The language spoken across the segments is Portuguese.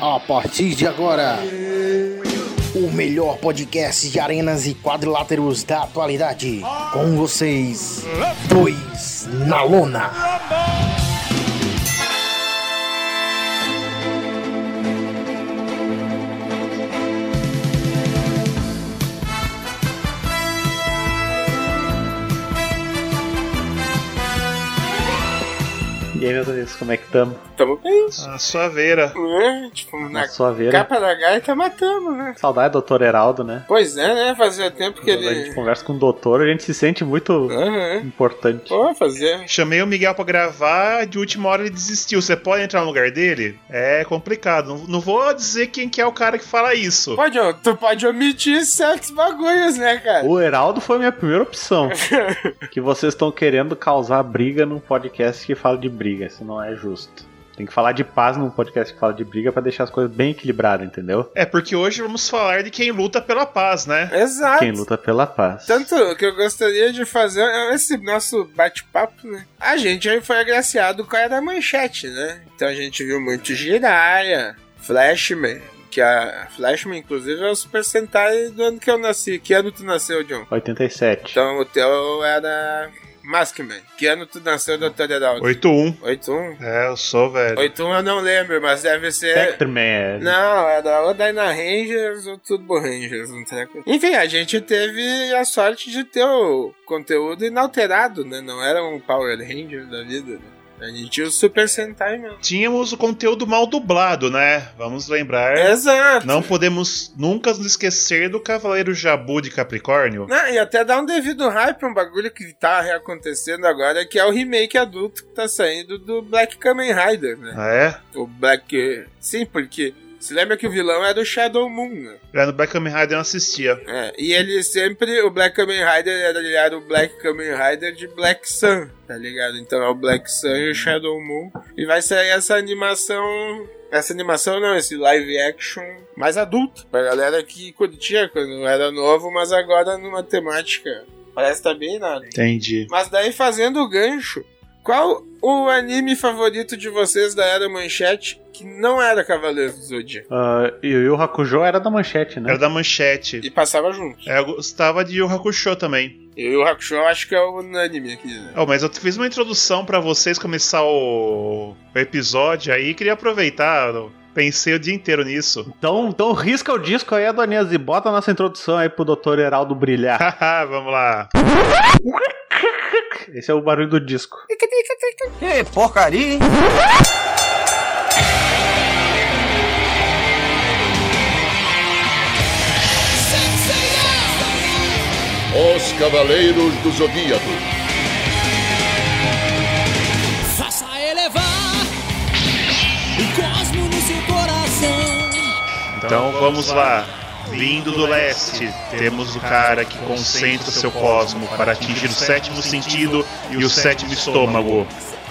A partir de agora, o melhor podcast de arenas e quadriláteros da atualidade. Com vocês, dois na lona. E aí, meus amigos, como é que tamo? Tamo bem, A suaveira. né? Tipo, na Na sua veira. capa da gaita matamos, né? Saudade do Dr. Heraldo, né? Pois é, né? Fazia tempo que Quando a gente ele. conversa com o doutor, a gente se sente muito Aham. importante. Pô, fazia. Chamei o Miguel pra gravar, de última hora ele desistiu. Você pode entrar no lugar dele? É complicado. Não, não vou dizer quem que é o cara que fala isso. Pode, ó, tu pode omitir certos bagulhos, né, cara? O Heraldo foi a minha primeira opção. que vocês estão querendo causar briga num podcast que fala de briga. Isso não é justo. Tem que falar de paz num podcast que fala de briga pra deixar as coisas bem equilibradas, entendeu? É porque hoje vamos falar de quem luta pela paz, né? Exato. Quem luta pela paz. Tanto que eu gostaria de fazer é esse nosso bate-papo, né? A gente aí foi agraciado com a da manchete, né? Então a gente viu muito Jiraiya, Flashman, que a Flashman, inclusive, é o Super Sentai do ano que eu nasci. Que ano tu nasceu, John? 87. Então o teu era Maskman. Que ano tu nasceu, Dr. Heraldo? 8-1. 81? É, eu sou velho. 81 eu não lembro, mas deve ser... Spectreman. Não, era ou Dyna Rangers ou Turbo Rangers, um treco. Enfim, a gente teve a sorte de ter o conteúdo inalterado, né? Não era um Power Ranger da vida, né? A gente tinha o Super Sentai mesmo. Tínhamos o conteúdo mal dublado, né? Vamos lembrar. Exato! Não podemos nunca nos esquecer do Cavaleiro Jabu de Capricórnio. Não, e até dar um devido hype, um bagulho que tá reacontecendo agora, que é o remake adulto que tá saindo do Black Kamen Rider, né? Ah, é? O Black... Sim, porque... Se lembra que o vilão era o Shadow Moon, né? É, no Black Kamen Rider eu não assistia. É, e ele sempre, o Black Kamen Rider era, era o Black Kamen Rider de Black Sun, tá ligado? Então é o Black Sun e o Shadow Moon. E vai sair essa animação. Essa animação não, esse live action mais adulto. Pra galera que curtia quando era novo, mas agora numa temática. Parece que tá bem nada. Entendi. Mas daí fazendo o gancho, qual o anime favorito de vocês da Era Manchete que não era Cavaleiros do Zodíaco? Ah, e o Yu Hakusho era da manchete, né? Era da manchete. E passava junto. É, eu gostava de Yu Hakusho também. E o Hakusho eu acho que é o unânime aqui, né? Oh, mas eu fiz uma introdução pra vocês começar o, o episódio aí. Queria aproveitar. Pensei o dia inteiro nisso. Então, então risca o disco aí, Adonias, e bota a nossa introdução aí pro Dr. Heraldo brilhar. Haha, Vamos lá. Esse é o barulho do disco. Que porcaria, hein? Os Cavaleiros do Zodíaco. Então vamos lá. Vindo do leste, temos o cara que concentra seu cosmo para atingir o sétimo sentido e o sétimo estômago.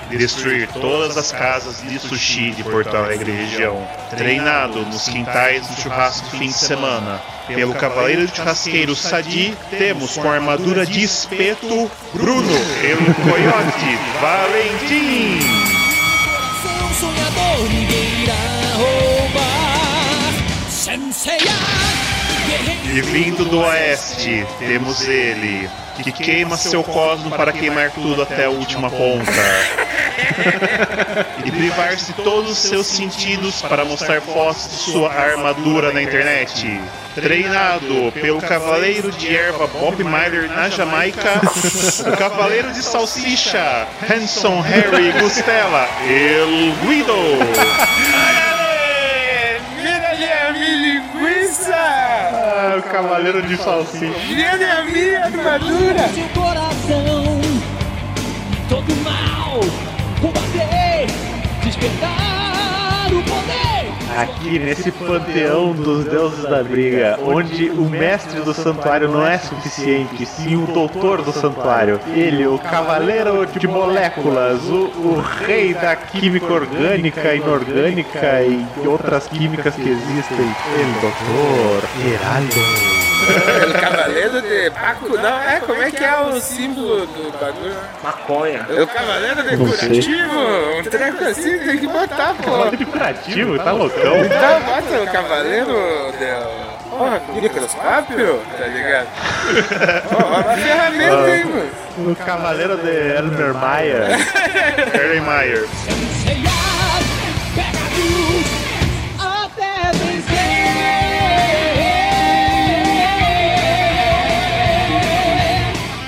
Destruir todas as casas de sushi de Porto Alegre e região. Treinado nos quintais do churrasco fim de semana. Pelo cavaleiro de churrasqueiro Sadi, temos com armadura de espeto Bruno. Pelo coiote Valentim. Coração sonhador, ninguém irá. E vindo do oeste, temos ele, que queima seu cosmo para queimar tudo até a última ponta. e privar-se todos os seus sentidos para mostrar fotos de sua armadura na internet. Treinado pelo cavaleiro de erva Bob Myler na Jamaica, o cavaleiro de salsicha Hanson Harry Gustela, El Guido. Ah, o cavaleiro de salsicha. Vira a minha armadura! Aqui nesse panteão dos deuses da briga, onde o mestre do santuário não é suficiente, sim o doutor do santuário. Ele, o cavaleiro de moléculas, o, o rei da química orgânica, inorgânica e outras químicas que existem. Ele, doutor Heraldo. O cavaleiro de Paco, não, é, como é que é o símbolo do bagulho? Maconha. É o cavaleiro de curativo, um treco assim, tem que botar, pô. Cavaleiro de curativo, tá loucão? Então bota o cavaleiro de... Porra, microscópio, tá ligado? Ó, ó a ferramenta aí, mano. O cavaleiro de Elmer Maia. Erlenmeyer. Seiya,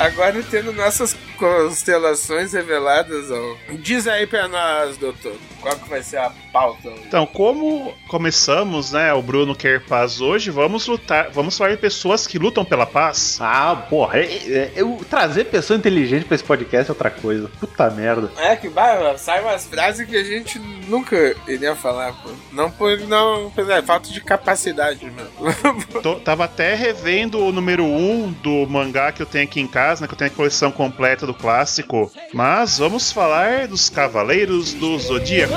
Agora tendo nossas constelações reveladas, ó. Diz aí pra nós, doutor, qual que vai ser a pauta? Então, como começamos, né? O Bruno quer paz hoje, vamos lutar, vamos falar de pessoas que lutam pela paz. Ah, porra, é- é- eu trazer pessoa inteligente pra esse podcast é outra coisa. Puta merda. É que bah, sai umas frases que a gente nunca iria falar, pô. Não por não, por é, falta de capacidade. Tô- tava até revendo o número 1 um do mangá que eu tenho aqui em casa, né? Que eu tenho a coleção completa do clássico. Mas vamos falar dos Cavaleiros do Zodíaco.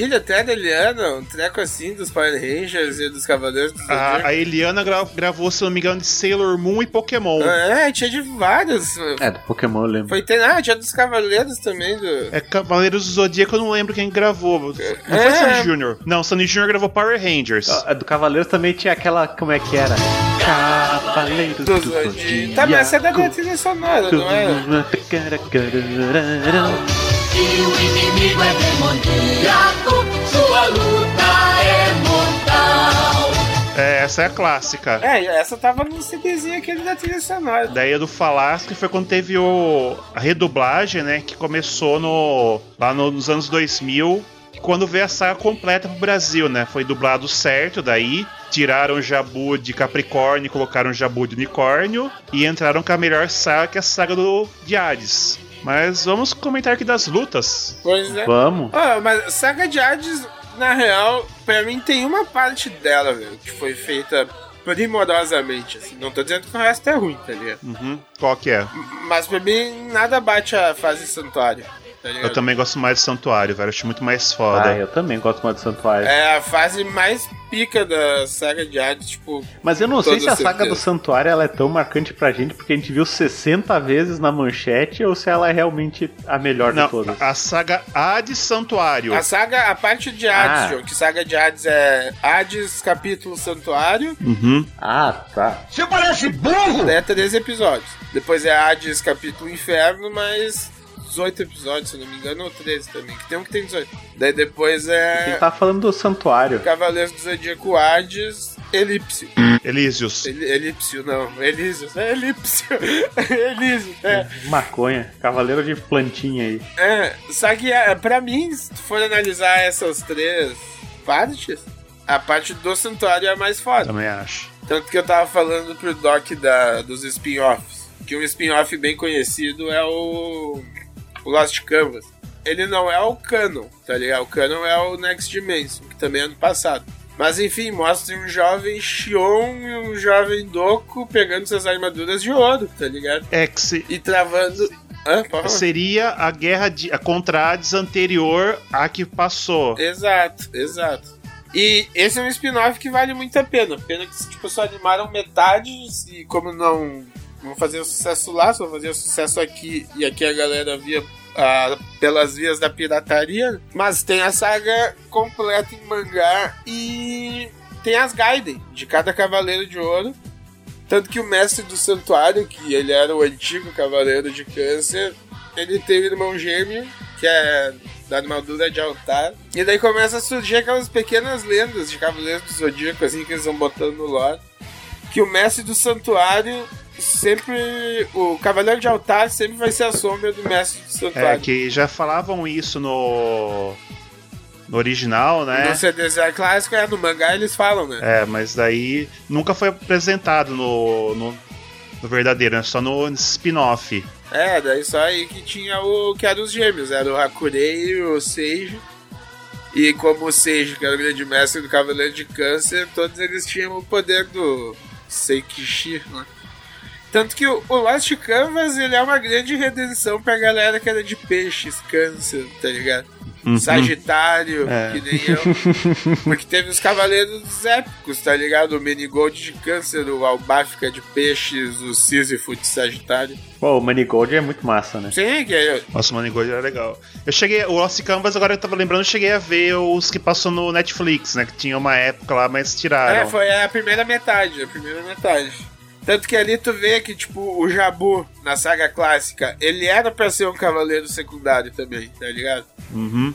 Maravilha, até da Eliana, um treco assim dos Power Rangers e dos Cavaleiros do A, Zodíaco. a Eliana gra- gravou, se não me engano, de Sailor Moon e Pokémon. É, tinha de vários. É, do Pokémon eu lembro. Foi ter, ah, tinha dos Cavaleiros também. Do... É Cavaleiros do Zodíaco, eu não lembro quem gravou. Não foi É. Sandy Jr. Não, Sandy Jr. gravou Power Rangers. A do Cavaleiros também tinha aquela. Como é que era? Cavaleiros do, do Zodíaco. Tá, mas essa é da trilha sonora, não é? E o inimigo é demoníaco, sua luta é mortal. É, essa é a clássica. É, essa tava no CDzinho aquele da trilha sonora. Daí do Falasque foi quando teve o, a redublagem, né? Que começou no, lá no- nos anos 2000. Quando veio a saga completa pro Brasil, né? Foi dublado certo, daí tiraram o Jabu de Capricórnio colocaram o Jabu de Unicórnio e entraram com a melhor saga, que é a saga do de Hades. Mas vamos comentar aqui das lutas. Pois é. Vamos. Ah, mas Saga de Hades, na real, pra mim tem uma parte dela, velho, que foi feita primorosamente, assim. Não tô dizendo que o resto é ruim, tá ligado? Uhum. Qual que é? Mas pra mim, nada bate a fase santuário, tá? Eu também gosto mais de Santuário, velho. Eu acho muito mais foda. Ah, eu também gosto mais do Santuário. É a fase mais pica da Saga de Hades, tipo... Mas eu não sei se a saga certeza. do Santuário ela é tão marcante pra gente porque a gente viu 60 vezes na manchete ou se ela é realmente a melhor de Não, todas. a saga Hades Santuário. A saga, a parte de Hades, Ah. João, que Saga de Hades é Hades, capítulo Santuário, Uhum. Ah, tá. Você parece burro! é 13 episódios. Depois é Hades, capítulo Inferno, mais 18 episódios, se eu não me engano, ou 13 também, que tem um que tem 18. Daí depois Quem é tá falando do Santuário? Cavaleiros do Zodíaco Hades, Elipse. Elísios. El, elipsio, não, Elísios, é Elipsio. Elísio, é. Maconha. Cavaleiro de plantinha aí. É, só que é, pra mim, se tu for analisar essas três partes, a parte do santuário é a mais foda. Também acho. Tanto que eu tava falando pro Doc da, dos spin-offs. Que um spin-off bem conhecido é o, o Lost Canvas. Ele não é o canon, tá ligado? O canon é o Next Dimension, que também é ano passado. Mas enfim, mostra um jovem Shion e um jovem Doku pegando suas armaduras de ouro, tá ligado? É que se- E travando. Hã? Seria a guerra de, a contra Hades anterior à que passou. Exato, exato. E esse é um spin-off que vale muito a pena. Pena que tipo, só animaram metade e como não vão fazer o sucesso lá, só fazer o sucesso aqui e aqui a galera via ah, pelas vias da pirataria. Mas tem a saga completa em mangá e tem as Gaiden de cada Cavaleiro de Ouro. Tanto que o mestre do santuário, que ele era o antigo Cavaleiro de Câncer, ele tem um irmão gêmeo, que é da armadura de altar. E daí começa a surgir aquelas pequenas lendas de Cavaleiros do Zodíaco, assim, que eles vão botando no lore. Que o mestre do santuário sempre. O Cavaleiro de Altar sempre vai ser a sombra do mestre do É, santuário. que já falavam isso no. No original, né? No CDZ clássico, é, no mangá eles falam, né? É, mas daí nunca foi apresentado no, no, no verdadeiro, né? Só no spin-off. É, daí só aí que tinha o que era os gêmeos, era o Hakurei e o Seijo. E como o Seijo, que era o grande mestre do Cavaleiro de Câncer, todos eles tinham o poder do Seikishi, né? Tanto que o, o Lost Canvas, ele é uma grande redenção pra galera que era de peixes, câncer, tá ligado? Sagitário, É. que nem eu. Porque teve os cavaleiros épicos, tá ligado? O Menigold de câncer, o Albáfica de peixes, o Sísifo de Sagitário. Pô, o Manigold é muito massa, né? Sim, que é Nossa, o Manigold era legal. Eu cheguei, o Lost Canvas, agora eu tava lembrando, eu cheguei a ver os que passou no Netflix, né? Que tinha uma época lá, mas tiraram. É, foi a primeira metade, a primeira metade. Tanto que ali tu vê que, tipo, o Jabu, na saga clássica, ele era pra ser um cavaleiro secundário também, tá ligado? Uhum.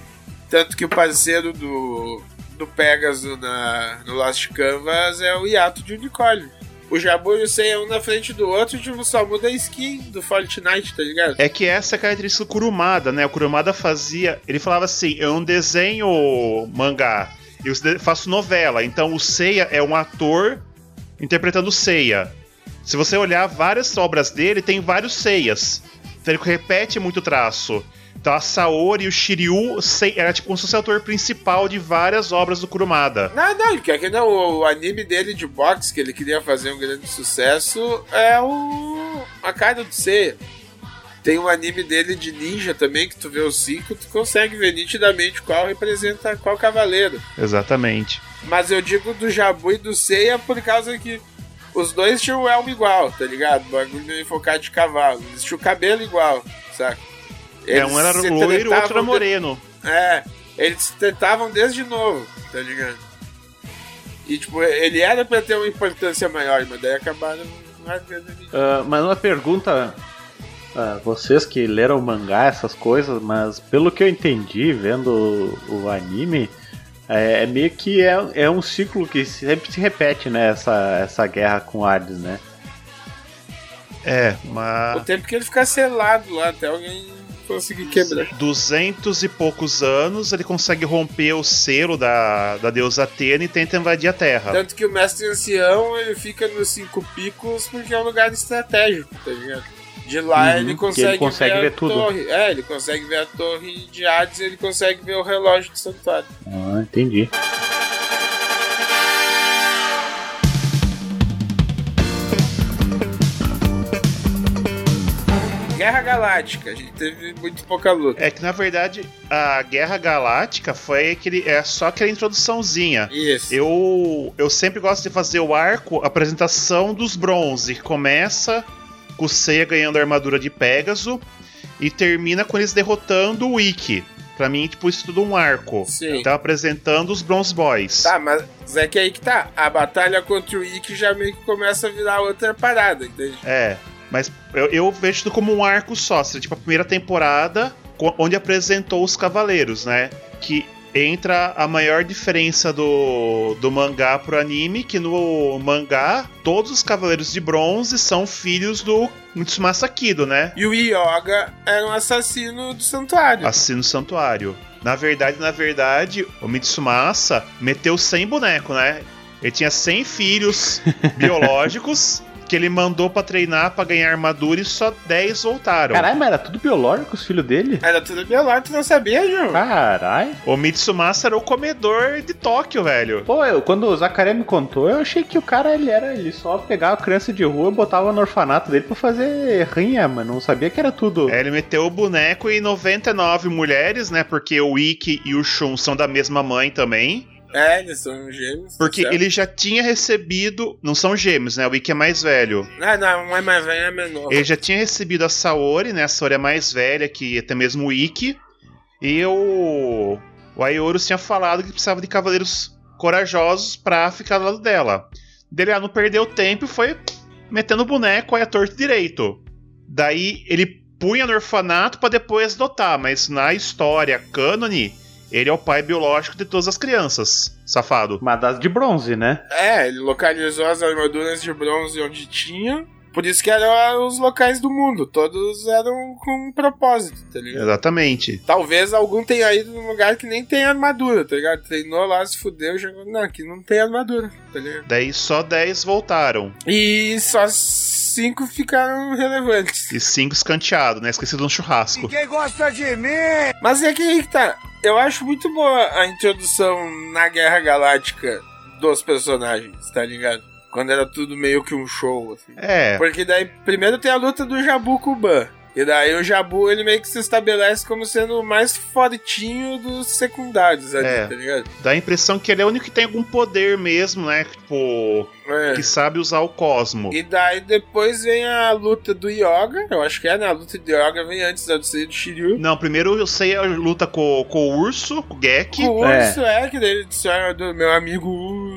Tanto que o parceiro do, do Pegasus na, no Lost Canvas é o Yato de Unicórnio. O Jabu e o Sei é um na frente do outro, tipo, só muda a skin do Fortnite, tá ligado? É que essa é a característica do Kurumada, né? O Kurumada fazia. Ele falava assim: é um desenho mangá. Eu faço novela. Então o Seiya é um ator interpretando o Seiya. Se você olhar várias obras dele, tem vários Seias. Então ele repete muito traço. Então a Saori e o Shiryu era tipo o ator principal de várias obras do Kurumada. Não, não, que não, o, o anime dele de boxe, que ele queria fazer um grande sucesso, é o. A cara do Seiya. Tem um anime dele de ninja também, que tu vê os cinco, tu consegue ver nitidamente qual representa qual cavaleiro. Exatamente. Mas eu digo do Jabu e do Seiya por causa que os dois tinham o elmo igual, tá ligado? O bagulho focado de cavalo. Eles tinham o cabelo igual, saca? é, um era loiro, o outro era de- moreno. É, eles se tretavam desde novo, tá ligado? E tipo, ele era pra ter uma importância maior, mas daí acabaram largando. Ah, mas uma pergunta. ah, vocês que leram o mangá, essas coisas, mas pelo que eu entendi vendo o, o anime, é, é meio que é, é um ciclo que sempre se repete, né? Essa, essa guerra com Hades, né? É, mas. O tempo que ele ficar selado lá até alguém conseguir quebrar. 200 e poucos anos, ele consegue romper o selo da, da deusa Atena e tenta invadir a Terra. Tanto que o mestre ancião ele fica nos cinco picos porque é um lugar estratégico, tá ligado? De lá Uhum, ele consegue, ele consegue ver, ver a tudo. torre. É, ele consegue ver a torre de Hades e ele consegue ver o relógio do santuário. Ah, entendi. Guerra Galáctica, a gente teve muito pouca luta. É que na verdade a Guerra Galáctica foi aquele, é só aquela introduçãozinha. Isso. Eu, eu sempre gosto de fazer o arco, apresentação dos bronze. Começa com o Seiya ganhando a armadura de Pégaso e termina com eles derrotando o Ikki. Pra mim, tipo, isso tudo um arco. Sim. Tá apresentando os Bronze Boys. Tá, mas é que aí que tá. A batalha contra o Ikki já meio que começa a virar outra parada, entende? É, mas eu, eu vejo tudo como um arco só. Seria, tipo, a primeira temporada onde apresentou os cavaleiros, né? Que entra a maior diferença do, do mangá pro anime, que no mangá, todos os cavaleiros de bronze são filhos do Mitsumasa Kido, né? E o Yoga era um assassino do santuário. Assino Santuário. Na verdade, na verdade, o Mitsumasa meteu 100 boneco, né? Ele tinha 100 filhos biológicos que ele mandou pra treinar pra ganhar armadura e só 10 voltaram. Caralho, mas era tudo biológico os filhos dele? Era tudo biológico, tu não sabia, João? Caralho. O Mitsumasa era o comedor de Tóquio, velho. Pô, eu, quando o Zacarias me contou, eu achei que o cara ele era. Ele só pegava a criança de rua e botava no orfanato dele pra fazer rinha, mas não sabia que era tudo. É, ele meteu o boneco e 99 mulheres, né? Porque o Ikki e o Shun são da mesma mãe também. É, eles são gêmeos. Porque certo? ele já tinha recebido. Não são gêmeos, né? O Ikki é mais velho. Ah, não, um é mais velho, é menor. Ele já tinha recebido a Saori, né? A Saori é mais velha que até mesmo o Ikki. E o. O tinha falado que precisava de cavaleiros corajosos pra ficar do lado dela. Dele ah, não perdeu tempo e foi metendo o boneco aí a torto direito. Daí ele punha no orfanato pra depois adotar, mas na história cânone, ele é o pai biológico de todas as crianças. Safado. Mas das de bronze, né? É, ele localizou as armaduras de bronze onde tinha. Por isso que eram os locais do mundo. Todos eram com um propósito, tá ligado? Exatamente. Talvez algum tenha ido num lugar que nem tem armadura, tá ligado? Treinou lá, se fudeu, jogou. Não, aqui não tem armadura, tá ligado? Daí só 10 voltaram. E só cinco ficaram relevantes. E 5 escanteados, né? Esquecido no churrasco. Quem gosta de mim? Mas é que aí que tá. Eu acho muito boa a introdução na Guerra Galáctica dos personagens, tá ligado? Quando era tudo meio que um show, assim. É. Porque daí, primeiro tem a luta do Jabu com o Ban. E daí o Jabu, ele meio que se estabelece como sendo o mais fortinho dos secundários ali, É. tá ligado? Dá a impressão que ele é o único que tem algum poder mesmo, né? Tipo, É. que sabe usar o cosmo. E daí depois vem a luta do Yoga, eu acho que é, né? A luta do Yoga vem antes da luta do Shiryu. Não, primeiro eu sei a luta com, com o urso, com o Gek. O urso é, que daí disse, "Ah, do meu amigo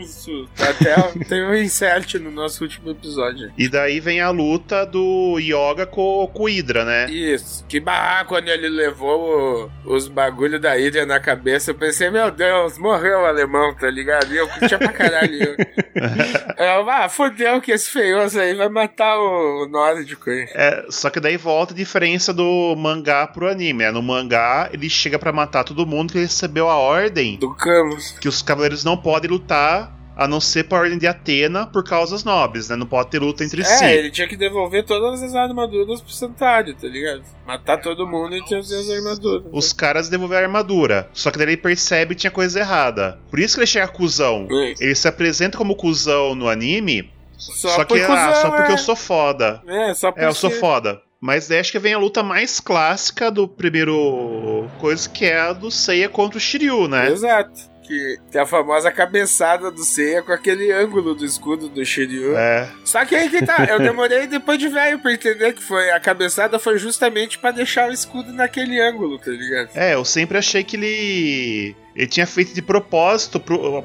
urso. Até tem um insert no nosso último episódio. E daí vem a luta do Yoga com, com o Hydra, né? Isso. Que barra quando ele levou o- os bagulho da Hydra na cabeça. Eu pensei, meu Deus, morreu o alemão, tá ligado? E eu curtia pra caralho. eu, ah, fodeu que esse feioso aí vai matar o, o nórdico aí. É, só que daí volta a diferença do mangá pro anime. né? No mangá, ele chega pra matar todo mundo que recebeu a ordem Do Camus. que os cavaleiros não podem lutar a não ser por ordem de Atena por causas nobres, né? Não pode ter luta entre É, si. ele tinha que devolver todas as armaduras pro santuário, tá ligado? Matar todo mundo e trazer as armaduras. Os caras devolveram a armadura. Só que daí ele percebe que tinha coisa errada. Por isso que ele chega cuzão. Hum. Ele se apresenta como cuzão no anime. Só, Só, que, ah, cuzão, só porque é. eu sou foda. É, só por É, eu sou foda. Mas daí acho que vem a luta mais clássica do primeiro coisa, que é a do Seiya contra o Shiryu, né? Exato. Que tem a famosa cabeçada do Seiya com aquele ângulo do escudo do Shiryu. É. Só que aí que tá, eu demorei depois de velho pra entender que foi a cabeçada foi justamente pra deixar o escudo naquele ângulo, tá ligado? É, eu sempre achei que ele. Ele tinha feito de propósito, pro,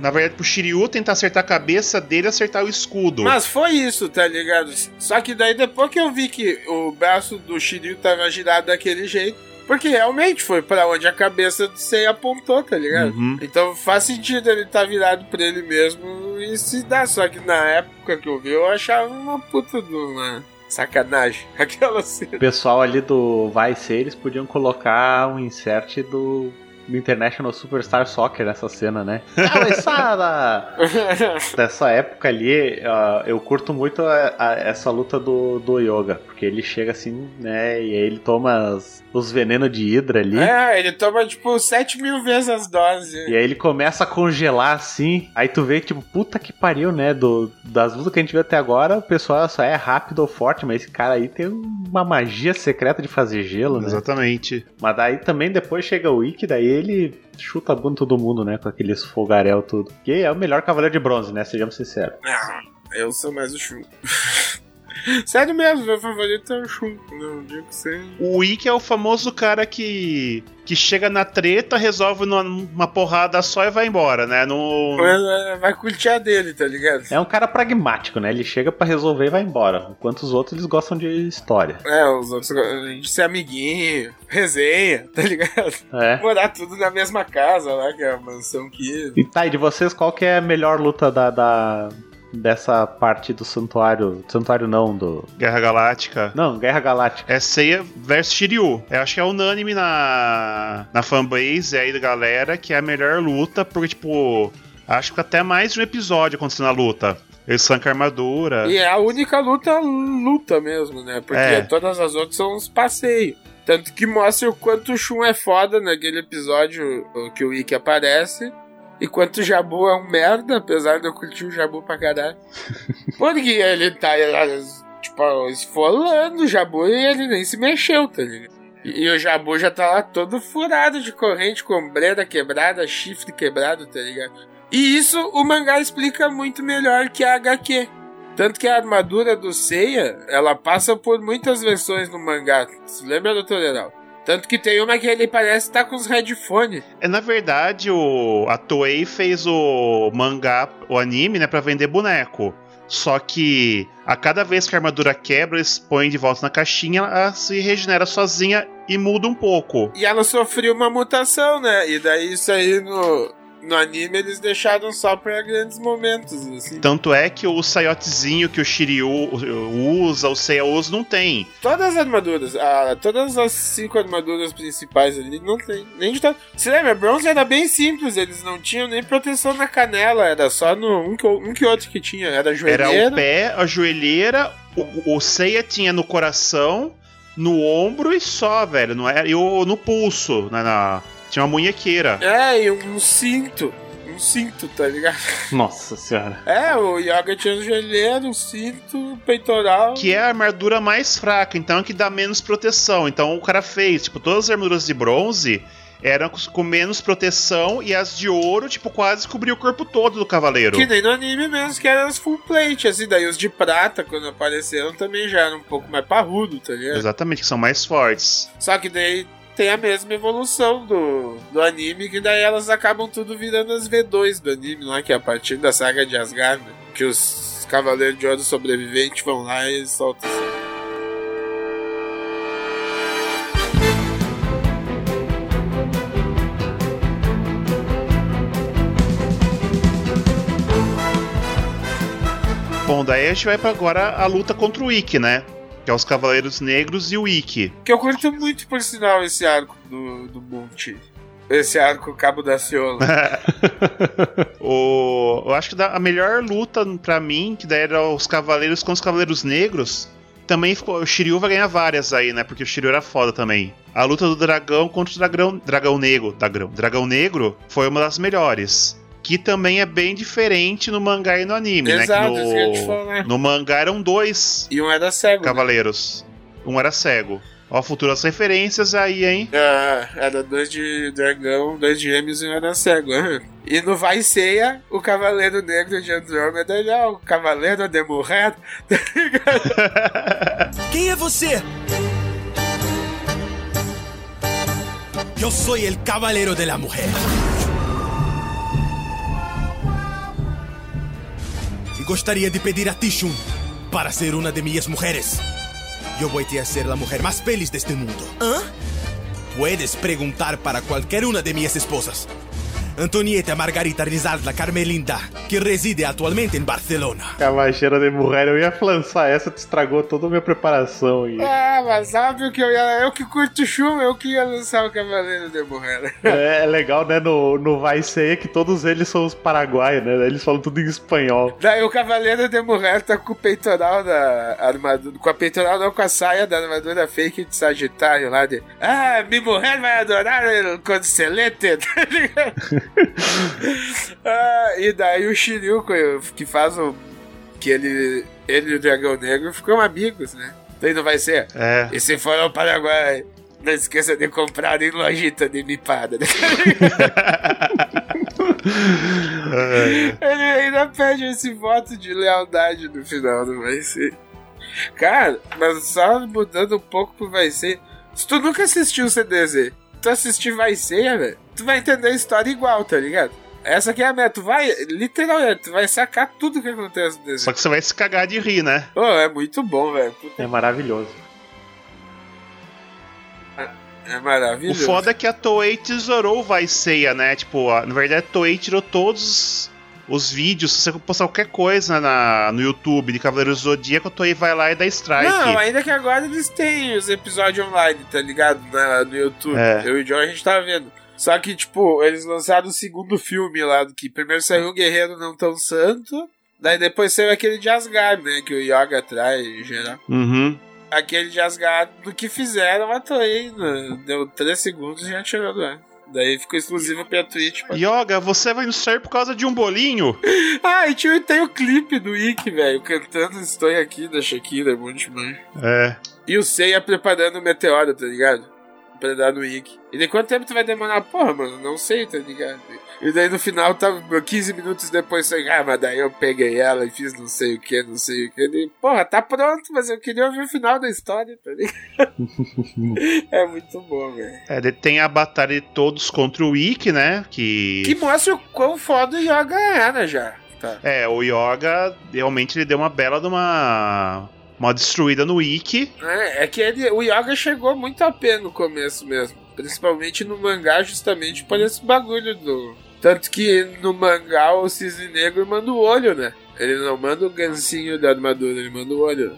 na verdade, pro Shiryu tentar acertar a cabeça dele e acertar o escudo. Mas foi isso, tá ligado? Só que daí depois que eu vi que o braço do Shiryu tava girado daquele jeito, porque realmente foi pra onde a cabeça do Sei apontou, tá ligado? Uhum. Então faz sentido ele estar virado pra ele mesmo e se dá. Só que na época que eu vi, eu achava uma puta de uma sacanagem. Aquela cena. O pessoal ali do Vai Ser, eles podiam colocar um insert do, do International Superstar Soccer nessa cena, né? Cabeçada! Dessa época ali, ah, eu curto muito a- a- essa luta do, do Yoga, porque ele chega assim, né, e aí ele toma as- os venenos de Hydra ali. É, ele toma tipo 7 mil vezes as doses. E aí ele começa a congelar assim. Aí tu vê, tipo, puta que pariu, né? Do, das lutas que a gente viu até agora, o pessoal só é rápido ou forte, mas esse cara aí tem uma magia secreta de fazer gelo, né? Exatamente. Mas daí também depois chega o Ikki, daí ele chuta a bunda todo mundo, né? Com aqueles fogarel tudo. Que é o melhor cavaleiro de bronze, né? Sejamos sinceros. Ah, eu sou mais o Shun. Sério mesmo, meu favorito é o Shun. Não digo sem. O Ikki é o famoso cara que. que chega na treta, resolve numa, numa porrada só e vai embora, né? No, Vai curtir a dele, tá ligado? É um cara pragmático, né? Ele chega pra resolver e vai embora. Enquanto os outros eles gostam de história. É, os outros gente ser amiguinho, resenha, tá ligado? É. Morar tudo na mesma casa lá, que é a mansão que. E tá, e de vocês, qual que é a melhor luta da, da- dessa parte do santuário? Santuário não, do. Guerra Galáctica. Não, Guerra Galáctica. É Seiya versus Shiryu. Eu acho que é unânime na, na fanbase aí da galera que é a melhor luta, porque, tipo, acho que até mais de um episódio acontecendo a luta. Eles são com armadura. E é a única luta, luta mesmo, né? Porque É. todas as outras são uns passeios. Tanto que mostra o quanto o Shun é foda naquele episódio que o Ikki aparece. E quanto o Jabu é um merda, apesar de eu curtir o Jabu pra caralho. Porque ele tá, tipo, esfolando o Jabu e ele nem se mexeu, tá ligado? E, o Jabu já tá lá todo furado de corrente, com ombreira quebrada, chifre quebrado, tá ligado? E isso o mangá explica muito melhor que a HQ. Tanto que a armadura do Seiya, ela passa por muitas versões no mangá. Se lembra, doutor Leral? Tanto que tem uma que ele parece estar com os headphones. É, na verdade, o, a Toei fez o mangá, o anime, né, pra vender boneco. Só que a cada vez que a armadura quebra, eles põem de volta na caixinha, ela se regenera sozinha e muda um pouco. E ela sofreu uma mutação, né? E daí isso aí no, no anime eles deixaram só pra grandes momentos, assim. Tanto é que o saiotezinho que o Shiryu usa, o Seiya usa, não tem. Todas as armaduras, ah, todas as cinco armaduras principais ali não tem. Nem de tanto. Se lembra, bronze era bem simples, eles não tinham nem proteção na canela, era só no um que, um que outro que tinha, era a joelheira. Era o pé, a joelheira, o, o Seiya tinha no coração, no ombro e só, velho. Não era, e o, no pulso, na, na- tinha uma munhequeira. É, e um cinto. Um cinto, tá ligado? Nossa senhora. É, o Yoga tinha um joelheiro, um cinto, um peitoral. Que é a armadura mais fraca, então é que dá menos proteção. Então o cara fez, tipo, todas as armaduras de bronze eram com- com menos proteção e as de ouro, tipo, quase cobriu o corpo todo do cavaleiro. Que nem no anime mesmo, que eram as full plate, assim, daí os de prata, quando apareceram, também já eram um pouco mais parrudo, tá ligado? Exatamente, que são mais fortes. Só que daí tem a mesma evolução do, do anime, que daí elas acabam tudo virando as V2 do anime, lá, que é a partir da saga de Asgard, né? que os Cavaleiros de Ouro sobreviventes vão lá e soltam assim. Bom, daí a gente vai pra agora a luta contra o Ikki, né? Que é os Cavaleiros Negros e o Ikki. Que eu curto muito, por sinal, esse arco do, do Monte. Esse arco Cabo da Ciola. o, eu acho que a melhor luta pra mim, que daí era os Cavaleiros com os Cavaleiros Negros, também ficou. O Shiryu vai ganhar várias aí, né? Porque o Shiryu era foda também. A luta do dragão contra o dragão, dragão negro. Dragão, dragão negro foi uma das melhores. Que também é bem diferente no mangá e no anime, Exato, né? isso que te Que falar. no, no mangá eram dois E um era cego. né? cavaleiros. Um era cego. Ó, futuras referências aí, hein? Ah, era dois de dragão, dois de gêmeos e um era cego. aham. E no Vai Ceia, o Cavaleiro Negro de Andrômeda, ele é o Cavaleiro de Mulher. Quem é você? Eu sou el Cavaleiro de la Mujer. Gostaria de pedir a Tishun para ser uma de minhas mulheres. Eu vou te ser a mulher mais feliz deste mundo. Hã? Puedes perguntar para qualquer uma de minhas esposas. Antonieta Margarita Rizalda Carmelinda, que reside atualmente em Barcelona. Cavacheira de mulher, eu ia lançar essa, tu estragou toda a minha preparação aí. ah, mas óbvio que eu ia. Eu que curto chum, eu que ia lançar o Cavaleiro de Mulher. É, é legal, né? No, no Vai Ser que todos eles são os paraguaios, né? Eles falam tudo em espanhol. Daí o Cavaleiro de Mulher tá com o peitoral da armadura. Com a peitoral, não, com a saia da armadura fake de Sagitário lá de. Ah, minha mulher vai adorar o conselete, tá ligado? ah, e daí o Shiryu, que faz o. Que ele. Ele e o Dragão Negro ficam amigos, né? Daí não vai ser. É. E se for ao Paraguai, não esqueça de comprar em lojita de mipada. né? Ele ainda pede esse voto de lealdade no final, não vai ser. Cara, mas só mudando um pouco pro vai ser. Se tu nunca assistiu o CDZ, tu assistir vai ser, velho, tu vai entender a história igual, tá ligado? Essa aqui é a meta, tu vai, literalmente, tu vai sacar tudo que acontece no desenho. Só que você vai se cagar de rir, né? Pô, é muito bom, velho. Puta, É maravilhoso. É O maravilhoso. foda é que a Toei tesourou o Vai Seiya, né? Tipo, na verdade a Toei tirou todos os vídeos. Se você postar qualquer coisa na, no YouTube de Cavaleiros do Zodíaco, a Toei vai lá e dá strike. Não, ainda que agora eles têm os episódios online, tá ligado? Na- no YouTube. É. Eu e o John a gente tá vendo. Só que, tipo, eles lançaram o segundo filme lá, do que primeiro saiu o Guerreiro Não Tão Santo, Daí depois saiu aquele de Asgard, né? Que o Yoga traz em geral. Uhum. Aquele de Asgard, do que fizeram, matou aí. né? Deu 3 segundos e já tirou do ar. Daí ficou exclusivo pra Twitch. pô. Yoga, você vai no ser por causa de um bolinho? Ah, e tinha- tem o clipe do Ikki, velho, cantando Estou Aqui da Shakira, um monte de mãe. É. E o Seiya preparando o meteoro, tá ligado? Pra dar no Ikki. E de quanto tempo tu vai demorar? Porra, mano, não sei, tá ligado? E daí no final, tava 15 minutos depois, foi, ah, mas daí eu peguei ela e fiz não sei o que, não sei o que. E, porra, tá pronto, mas eu queria ouvir o final da história, tá ligado? é muito bom, velho. É, tem a batalha de todos contra o Ikki, né? Que. Que mostra o quão foda o Yoga era já. Tá. É, o Yoga realmente ele deu uma bela de uma. Uma destruída no Ikki. É, é que ele, o Yoga chegou muito a pé no começo mesmo. Principalmente no mangá, justamente por esse bagulho do. Tanto que no mangá o Cisne Negro manda o olho, né? Ele não manda o gancinho da armadura, ele manda o olho.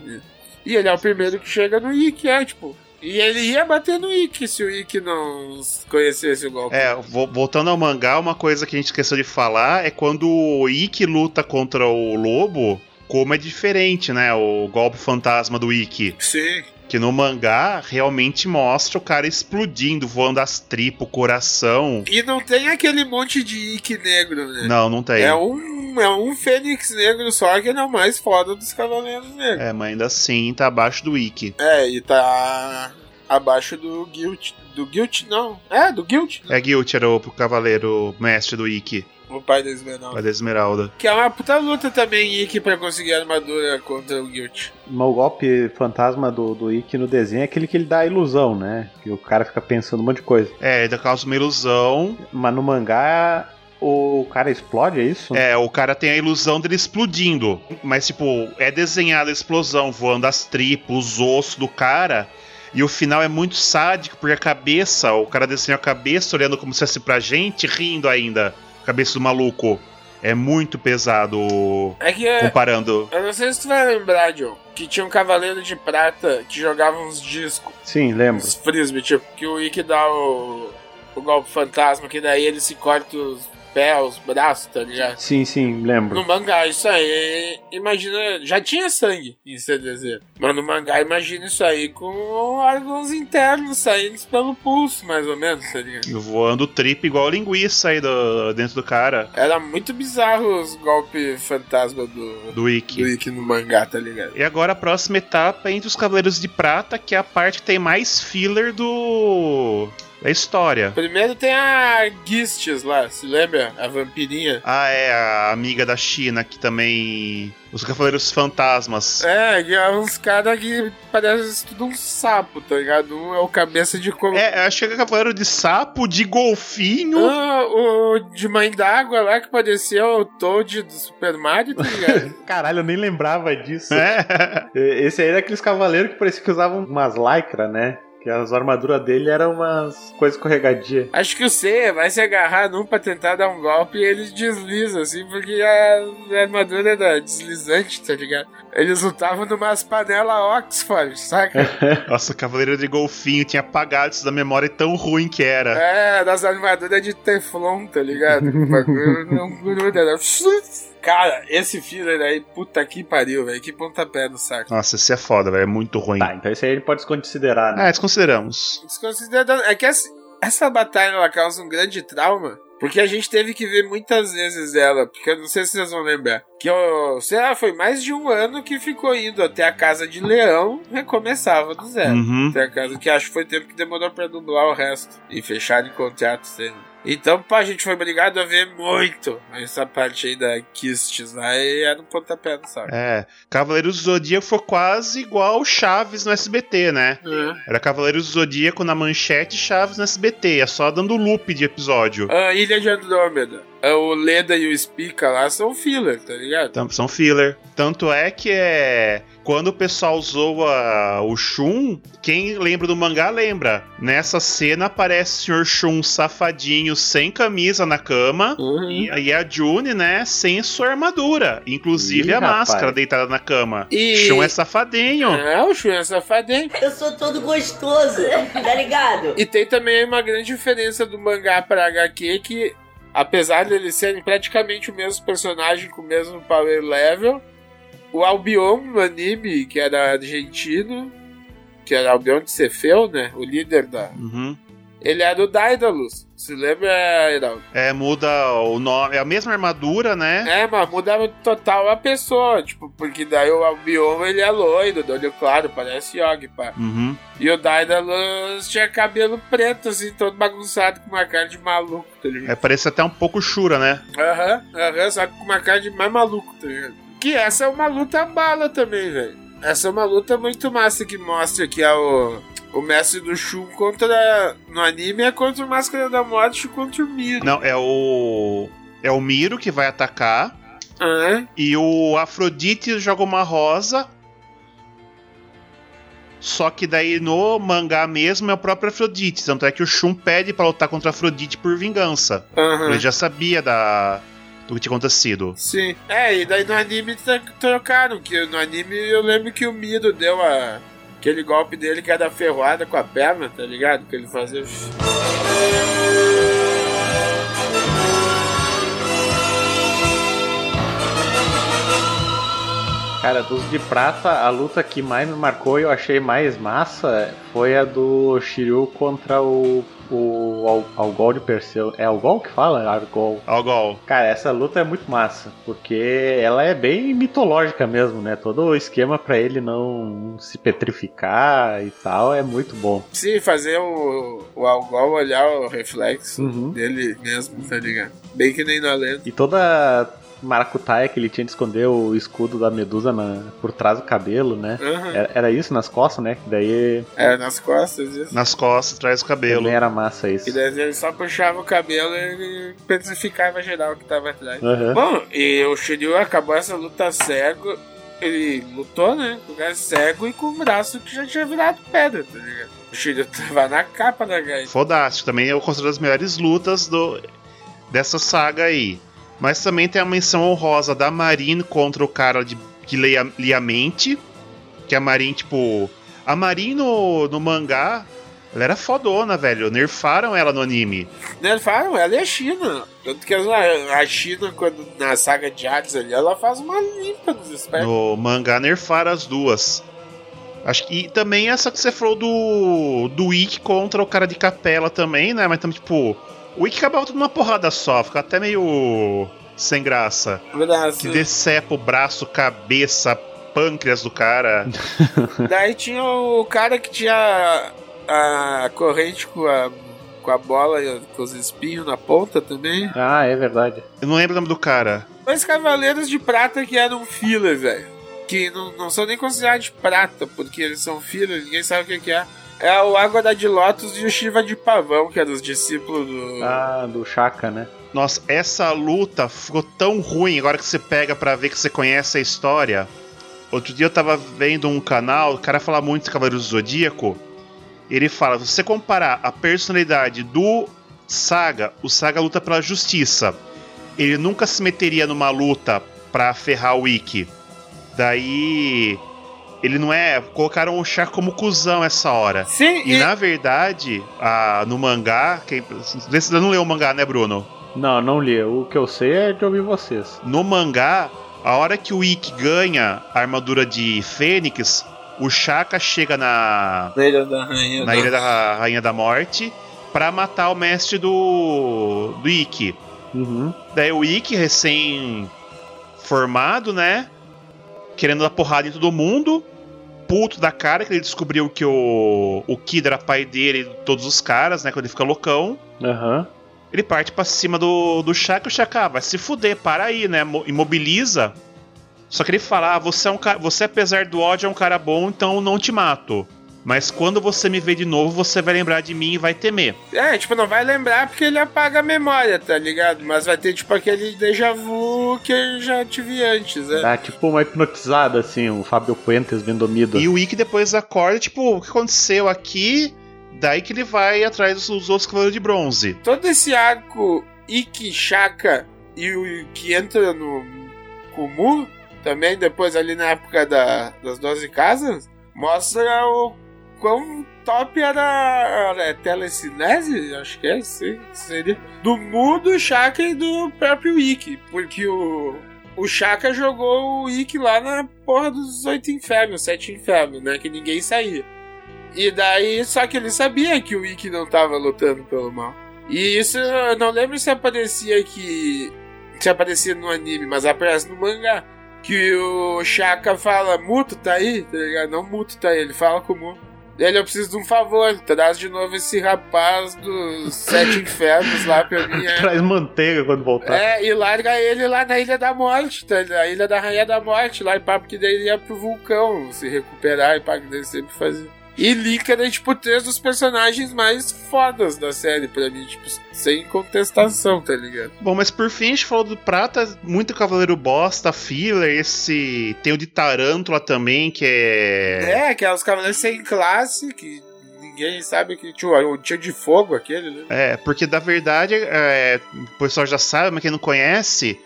E ele é o primeiro que chega no Ikki, é, tipo. E ele ia bater no Ikki se o Ikki não conhecesse o golpe. É, vo- voltando ao mangá, uma coisa que a gente esqueceu de falar é quando o Ikki luta contra o lobo, como é diferente, né? O golpe fantasma do Ikki. Sim. Que no mangá realmente mostra o cara explodindo, voando as tripas, o coração. E não tem aquele monte de Ikki negro, né? Não, não tem. É um, é um Fênix negro só que ele é o mais foda dos Cavaleiros Negros. É, mas ainda assim tá abaixo do Ikki. É, e tá abaixo do Guilt. Do Guilt, não. É, do Guilt. É Guilt era o cavaleiro mestre do Ikki, O pai da Esmeralda. pai da Esmeralda. Que é uma puta luta também, Ikki, pra conseguir a armadura contra o Guilt. O golpe fantasma do, do Ikki no desenho é aquele que ele dá a ilusão, né? Que o cara fica pensando um monte de coisa. É, ainda causa uma ilusão. Mas no mangá o cara explode, é isso? É, o cara tem a ilusão dele explodindo. Mas, tipo, é desenhada a explosão, voando as tripas, os ossos do cara. E o final é muito sádico, porque a cabeça, o cara desenhou a cabeça olhando como se fosse pra gente, rindo ainda. Cabeça do maluco. É muito pesado É que é, comparando. eu não sei se tu vai lembrar, John, que tinha um cavaleiro de prata que jogava uns discos, Sim, lembro. uns frisbee, tipo, que o Ikki dá o, o golpe fantasma, que daí ele se corta os pés, os braços, tá ligado? Sim, sim, lembro. No mangá, isso aí, imagina, já tinha sangue em CDZ. Mas no mangá, imagina isso aí com órgãos internos saindo pelo pulso, mais ou menos, tá ligado? Voando trip igual linguiça aí do, dentro do cara, Era muito bizarro os golpes fantasma do, do Ikki. do Ikki no mangá, tá ligado? E agora a próxima etapa é entre os Cavaleiros de Prata, que é a parte que tem mais filler do. Da história. Primeiro tem a Gistes lá, se lembra? A vampirinha. Ah, é, a amiga da China, que também. Os Cavaleiros Fantasmas. É, que é uns caras que parecem tudo um sapo, tá ligado? Um é o cabeça de como. É, acho que é Cavaleiro de Sapo, de Golfinho. Ah, o de mãe d'água lá que parecia o Toad do Super Mario, tá ligado? Caralho, eu nem lembrava disso. É. Esse aí era aqueles cavaleiros que parecia que usavam umas lycra, né? Que as armaduras dele eram umas coisas escorregadias. Acho que o Seiya vai se agarrar num pra tentar dar um golpe e ele desliza, assim, porque a, a armadura era deslizante, tá ligado? Eles lutavam numas panelas Oxford, saca? Nossa, o Cavaleiro de Golfinho tinha apagado isso da memória tão ruim que era. É, das armaduras de Teflon, tá ligado? O bagulho não gruda, era... Cara, esse filler aí, puta que pariu, velho. Que pontapé no saco. Nossa, esse é foda, velho. É muito ruim. Tá, então esse aí a gente pode desconsiderar, né? É, desconsideramos. Desconsiderando. É que essa, essa batalha ela causa um grande trauma. Porque a gente teve que ver muitas vezes ela. Porque eu não sei se vocês vão lembrar. Que eu, sei lá, foi mais de um ano que ficou indo até a casa de leão. Recomeçava do zero. Uhum. Até a casa que acho que foi tempo que demorou pra dublar o resto. E fechar em contrato, sei lá. Então, pá, a gente foi obrigado a ver muito essa parte aí da Kistes lá e era um pontapé no saco. É. Cavaleiros do Zodíaco foi quase igual Chaves no SBT, né? É. Era Cavaleiros do Zodíaco na manchete e Chaves no SBT. É só dando loop de episódio. A Ilha de Andrômeda. É, O Leda e o Spica lá são filler, tá ligado? Tam- São filler. Tanto é que é. Quando o pessoal zoa o Shun, quem lembra do mangá lembra. Nessa cena aparece o Sr. Shun safadinho, sem camisa na cama. Uhum. E aí a June, né, sem sua armadura. Inclusive Ih, a rapaz. máscara deitada na cama. E- Shun é safadinho. É, o Shun é safadinho. Eu sou todo gostoso, tá ligado? E tem também uma grande diferença do mangá pra HQ que apesar de eles serem praticamente o mesmo personagem com o mesmo power level, o Albion no anime, que era argentino, que era Albion de Cefeu, né? O líder da. Uhum. Ele era o Daedalus. Se lembra, Heraldo? É, muda o nome. É a mesma armadura, né? É, mas muda total a pessoa, tipo, porque daí o Albion ele é loiro, do olho claro, parece Yogi, pá. Uhum. E o Daedalus tinha cabelo preto, assim, todo bagunçado, com uma cara de maluco, tá ligado? É, parece até um pouco Shura, né? Aham, aham, só que com uma cara de mais maluco, tá ligado? Que essa é uma luta bala também, velho. Essa é uma luta muito massa que mostra que é o, o mestre do Shun contra. No anime é contra o Máscara da Morte contra o Miro. Não, é o. É o Miro que vai atacar. Ah, E o Afrodite joga uma rosa. Só que daí no mangá mesmo é o próprio Afrodite. Tanto é que o Shun pede pra lutar contra Afrodite por vingança. aham. Ele já sabia da do que tinha acontecido. Sim. É, e daí no anime tro- trocaram, que no anime eu lembro que o Miro deu a. Aquele golpe dele que era ferroada com a perna, tá ligado? Que ele fazia. Cara, dos de prata, a luta que mais me marcou e eu achei mais massa foi a do Shiryu contra o, o Al- Algol de Perseu. É Algol que fala? Argol. Algol. Cara, essa luta é muito massa, porque ela é bem mitológica mesmo, né? Todo o esquema pra ele não se petrificar e tal é muito bom. Sim, fazer o, o Algol olhar o reflexo Uhum. dele mesmo, tá ligado? Bem que nem na lenda. E toda maracutaia que ele tinha de esconder o escudo da Medusa na- por trás do cabelo, né? Aham. Era, era isso nas costas, né? Que daí Era nas costas isso. Nas costas, atrás do cabelo. também era massa isso. E daí ele só puxava o cabelo e ele petrificava geral que tava atrás. Aham. Bom, e o Shiryu acabou essa luta cego. Ele lutou, né? Com o cara cego e com o braço que já tinha virado pedra, tá ligado? O Shiryu tava na capa da gaita. Fodástico. Também eu considero as melhores lutas do, dessa saga aí. Mas também tem a menção honrosa da Marine contra o cara de, que leia, lia mente. Que a Marine, tipo. A Marine no, no mangá, ela era fodona, velho. Nerfaram ela no anime. Nerfaram ela e a China. Tanto que a a China, quando, na saga de Hades ali, ela faz uma limpa dos espertos. No mangá nerfaram as duas. Acho que, e também essa que você falou do. do Ikki contra o cara de capela também, né? Mas também, tipo. O Ikki acabava tudo numa porrada só, fica até meio. sem graça. Braço. Que decepa o braço, cabeça, pâncreas do cara. Daí tinha o cara que tinha a corrente com a, com a bola e com os espinhos na ponta também. Ah, é verdade. Eu não lembro o nome do cara. Dois cavaleiros de prata que eram filler, velho. Que não, não são nem considerados de prata, porque eles são filler, ninguém sabe o que, que é. É o Água de Lotus e o Shiva de Pavão, que eram os discípulos do. Ah, do Chaka, né? Nossa, essa luta ficou tão ruim agora que você pega pra ver que você conhece a história. Outro dia eu tava vendo um canal, o cara fala muito de Cavaleiros do Zodíaco. Ele fala: se você comparar a personalidade do Saga, o Saga luta pela justiça. Ele nunca se meteria numa luta pra ferrar o Ikki. Daí. Ele não é. Colocaram o Chaka como cuzão essa hora. Sim, E e, na verdade, a, no mangá. Quem, você não leu o mangá, né, Bruno? Não, não li. O que eu sei é de ouvir vocês. No mangá, a hora que o Ikki ganha a armadura de Fênix, o Shaka chega na, na Ilha da Rainha. na Ilha da Rainha da Morte pra matar o mestre do, do Ikki. Uhum. Daí o Ikki, recém-formado, né? Querendo dar porrada em todo mundo. Puto da cara, que ele descobriu que o, o Kid era pai dele e de todos os caras, né? Quando ele fica loucão. Aham. Ele parte pra cima do, do Shaka e o Shaka ah, vai se fuder, para aí, né? Mo- Imobiliza. Só que ele fala: ah, você, é um cara, você, apesar do ódio, é um cara bom, então eu não te mato. Mas quando você me ver de novo, você vai lembrar de mim e vai temer. É, tipo, não vai lembrar porque ele apaga a memória, tá ligado? Mas vai ter, tipo, aquele déjà vu que eu já tive antes, né? Dá tipo uma hipnotizada, assim, o Fábio Puentes vendomido. E o Ikki depois acorda, tipo, o que aconteceu aqui? Daí que ele vai atrás dos, dos outros cavaleiros de bronze. Todo esse arco Ikki, Shaka e o que entra no Kumu, também depois ali na época da, das 12 casas, mostra o quão top era a telecinese, acho que é, sim, seria, do Mu, do Shaka e do próprio Ikki, porque o, o Shaka jogou o Ikki lá na porra dos oito infernos, sete infernos, né, que ninguém saía. E daí, só que ele sabia que o Ikki não tava lutando pelo mal. E isso, eu não lembro se aparecia aqui, se aparecia no anime, mas aparece no mangá. Que o Shaka fala, Muto tá aí, tá ligado? Não Muto tá aí, ele fala com o Mu. Ele, eu preciso de um favor, traz de novo esse rapaz dos sete infernos lá pra mim. É. Traz manteiga quando voltar. É, e larga ele lá na Ilha da Morte, tá? Na Ilha da Rainha da Morte, lá em papo que daí ele ia pro vulcão se recuperar e pá, que ele sempre fazia. E linka, né, tipo, três dos personagens mais fodas da série pra mim, tipo, sem contestação, tá ligado? Bom, mas por fim a gente falou do Prata, muito Cavaleiro Bosta, Filler, esse. Tem o de Tarântula também, que é. É, aquelas cavaleiros sem classe, que ninguém sabe que tinha o tio de fogo aquele, né? É, porque da verdade, é, o pessoal já sabe, mas quem não conhece,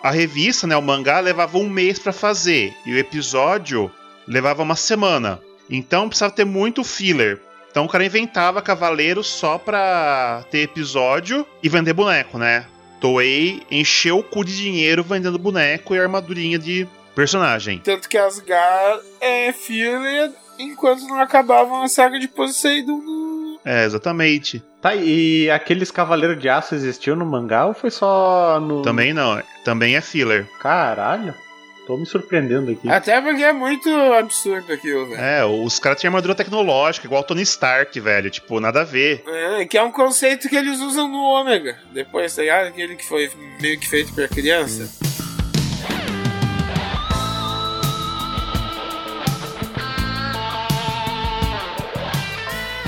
a revista, né, o mangá, levava um mês pra fazer, e o episódio levava uma semana. Então precisava ter muito filler. Então o cara inventava cavaleiro só pra ter episódio e vender boneco, né? Toei encheu o cu de dinheiro vendendo boneco e armadurinha de personagem. Tanto que Asgard é filler enquanto não acabavam a saga de Poseidon. É, exatamente. Tá, e aqueles Cavaleiros de Aço existiam no mangá ou foi só no. Também não, também é filler. Caralho. Tô me surpreendendo aqui. Até porque é muito absurdo aquilo, velho. É, os caras tinham armadura tecnológica, igual Tony Stark, velho. Tipo, nada a ver. É, que é um conceito que eles usam no Ômega. Depois, tá ligado? Aquele que foi meio que feito pra criança.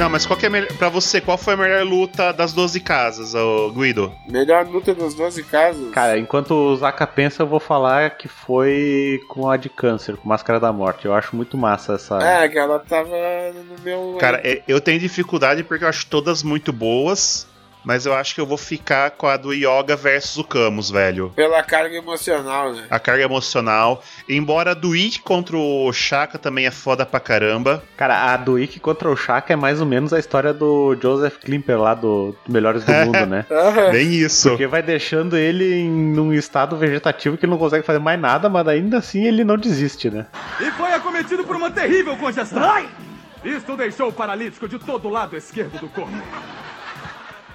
Não, mas qual que é a melhor. Pra você, qual foi a melhor luta das 12 casas, ô Guido? Melhor luta das 12 casas. Cara, enquanto o Zaka pensa, eu vou falar que foi com a de câncer, com Máscara da Morte. Eu acho muito massa essa. É, que ela tava no meu. Cara, é- eu tenho dificuldade porque eu acho todas muito boas. Mas eu acho que eu vou ficar com a do Yoga versus o Camus, velho. Pela carga emocional, né? A carga emocional. Embora a do Ikki contra o Shaka também é foda pra caramba. Cara, a do Ikki contra o Shaka é mais ou menos a história do Joseph Klimper lá do, do Melhores do Mundo, né? Bem isso. Porque vai deixando ele em um estado vegetativo que ele não consegue fazer mais nada, mas ainda assim ele não desiste, né? E foi acometido por uma terrível congestão. Isto deixou o paralítico de todo o lado esquerdo do corpo.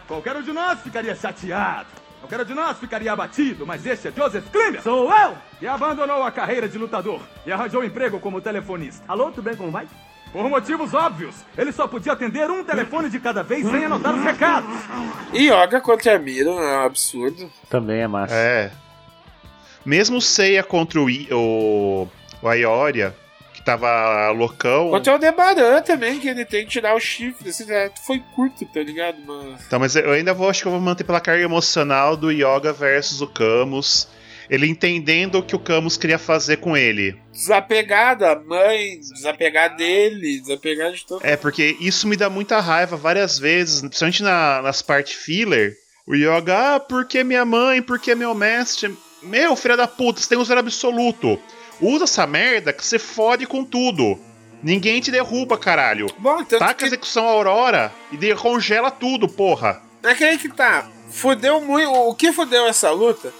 Qualquer um de nós ficaria chateado. Qualquer um de nós ficaria abatido, mas este é Joseph Klimmer. Sou eu! Que abandonou a carreira de lutador e arranjou emprego como telefonista. Alô, tudo bem, como vai? Por motivos óbvios, ele só podia atender um telefone de cada vez sem anotar os recados. Yoga contra a Miro é um absurdo. Também é massa. É. Mesmo Seiya contra o, I- o, o Aioria, tava loucão. Contra o Debaran também, que ele tem que tirar o chifre. Assim, né? foi curto, tá ligado? Mas. Então, mas eu ainda vou, acho que eu vou manter pela carga emocional do Yoga versus o Camus. Ele entendendo o que o Camus queria fazer com ele. Desapegar da mãe, desapegar dele, desapegar de todo É, porque isso me dá muita raiva várias vezes, principalmente na- nas partes filler. O Yoga, ah, porque minha mãe, porque meu mestre. Meu, filha da puta, você tem um zero absoluto. Usa essa merda que você fode com tudo. Ninguém te derruba, caralho. Bom, tanto Taca que- a execução Aurora e congela tudo, porra. É que aí que tá. Fudeu muito. O que fudeu essa luta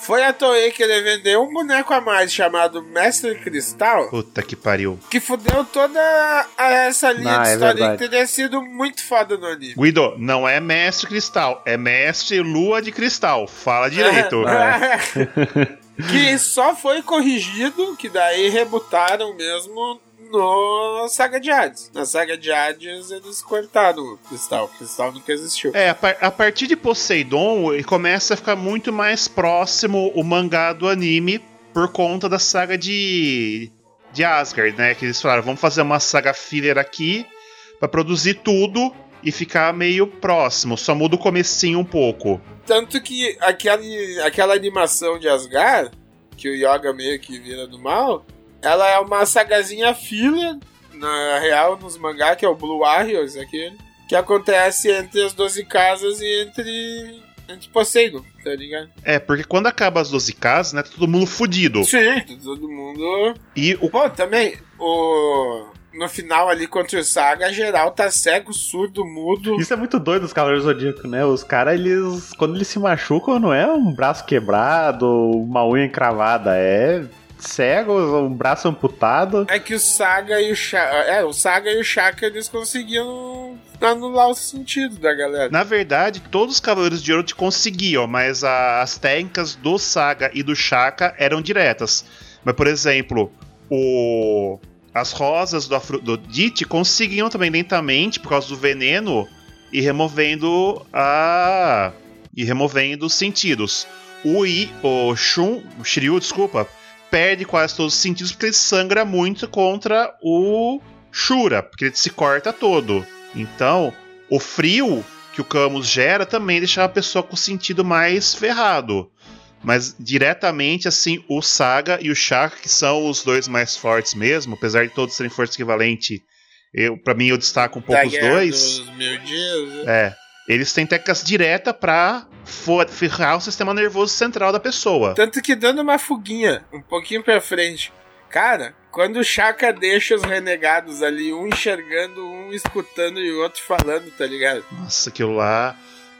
foi a Toei querer vender um boneco a mais chamado Mestre Cristal. Puta que pariu. Que fudeu toda essa linha Ah, de é história verdade. que teria sido muito foda no anime. Guido, não é mestre cristal, é mestre lua de cristal. Fala direito. que só foi corrigido, que daí rebutaram mesmo no Saga de Hades. Na Saga de Hades eles cortaram o Cristal. O Cristal nunca existiu. É, a, par- a partir de Poseidon, começa a ficar muito mais próximo o mangá do anime por conta da saga de, de Asgard, né? Que eles falaram, vamos fazer uma saga filler aqui pra produzir tudo e ficar meio próximo. Só muda o comecinho um pouco. Tanto que aquele, aquela animação de Asgard, que o Yoga meio que vira do mal, ela é uma sagazinha filler, na real, nos mangá, que é o Blue Warriors, aquele, que acontece entre as 12 casas e entre, entre Poseidon, tá ligado? É, porque quando acaba as 12 casas, né? Tá todo mundo fudido. Sim, todo mundo. E o. Pô, também, o. no final ali contra o Saga, geral tá cego, surdo, mudo. Isso é muito doido dos Cavaleiros Zodíaco, né? Os caras, eles. Quando eles se machucam, não é um braço quebrado, uma unha encravada, é cego, um braço amputado. É que o Saga e o Shaka. É, o Saga e o Shaka eles conseguiam anular o sentido da galera. Na verdade, todos os Cavaleiros de Ouro te conseguiam, mas a- as técnicas do Saga e do Shaka eram diretas. Mas, por exemplo, o as rosas do, Afro, do Dit conseguiam também lentamente, por causa do veneno, ir removendo a. e removendo os sentidos. O I, o Shun, o Shiryu, desculpa, perde quase todos os sentidos porque ele sangra muito contra o Shura, porque ele se corta todo. Então, o frio que o Camus gera também deixa a pessoa com o sentido mais ferrado. Mas diretamente, assim, o Saga e o Shaka, que são os dois mais fortes mesmo, apesar de todos serem força equivalente, eu, para mim eu destaco um pouco da os dois. Dos mil dias. né? É. Eles têm técnicas diretas pra ferrar o sistema nervoso central da pessoa. Tanto que dando uma fuguinha, um pouquinho pra frente. Cara, quando o Chaka deixa os renegados ali, um enxergando, um escutando e o outro falando, tá ligado? Nossa, aquilo lá.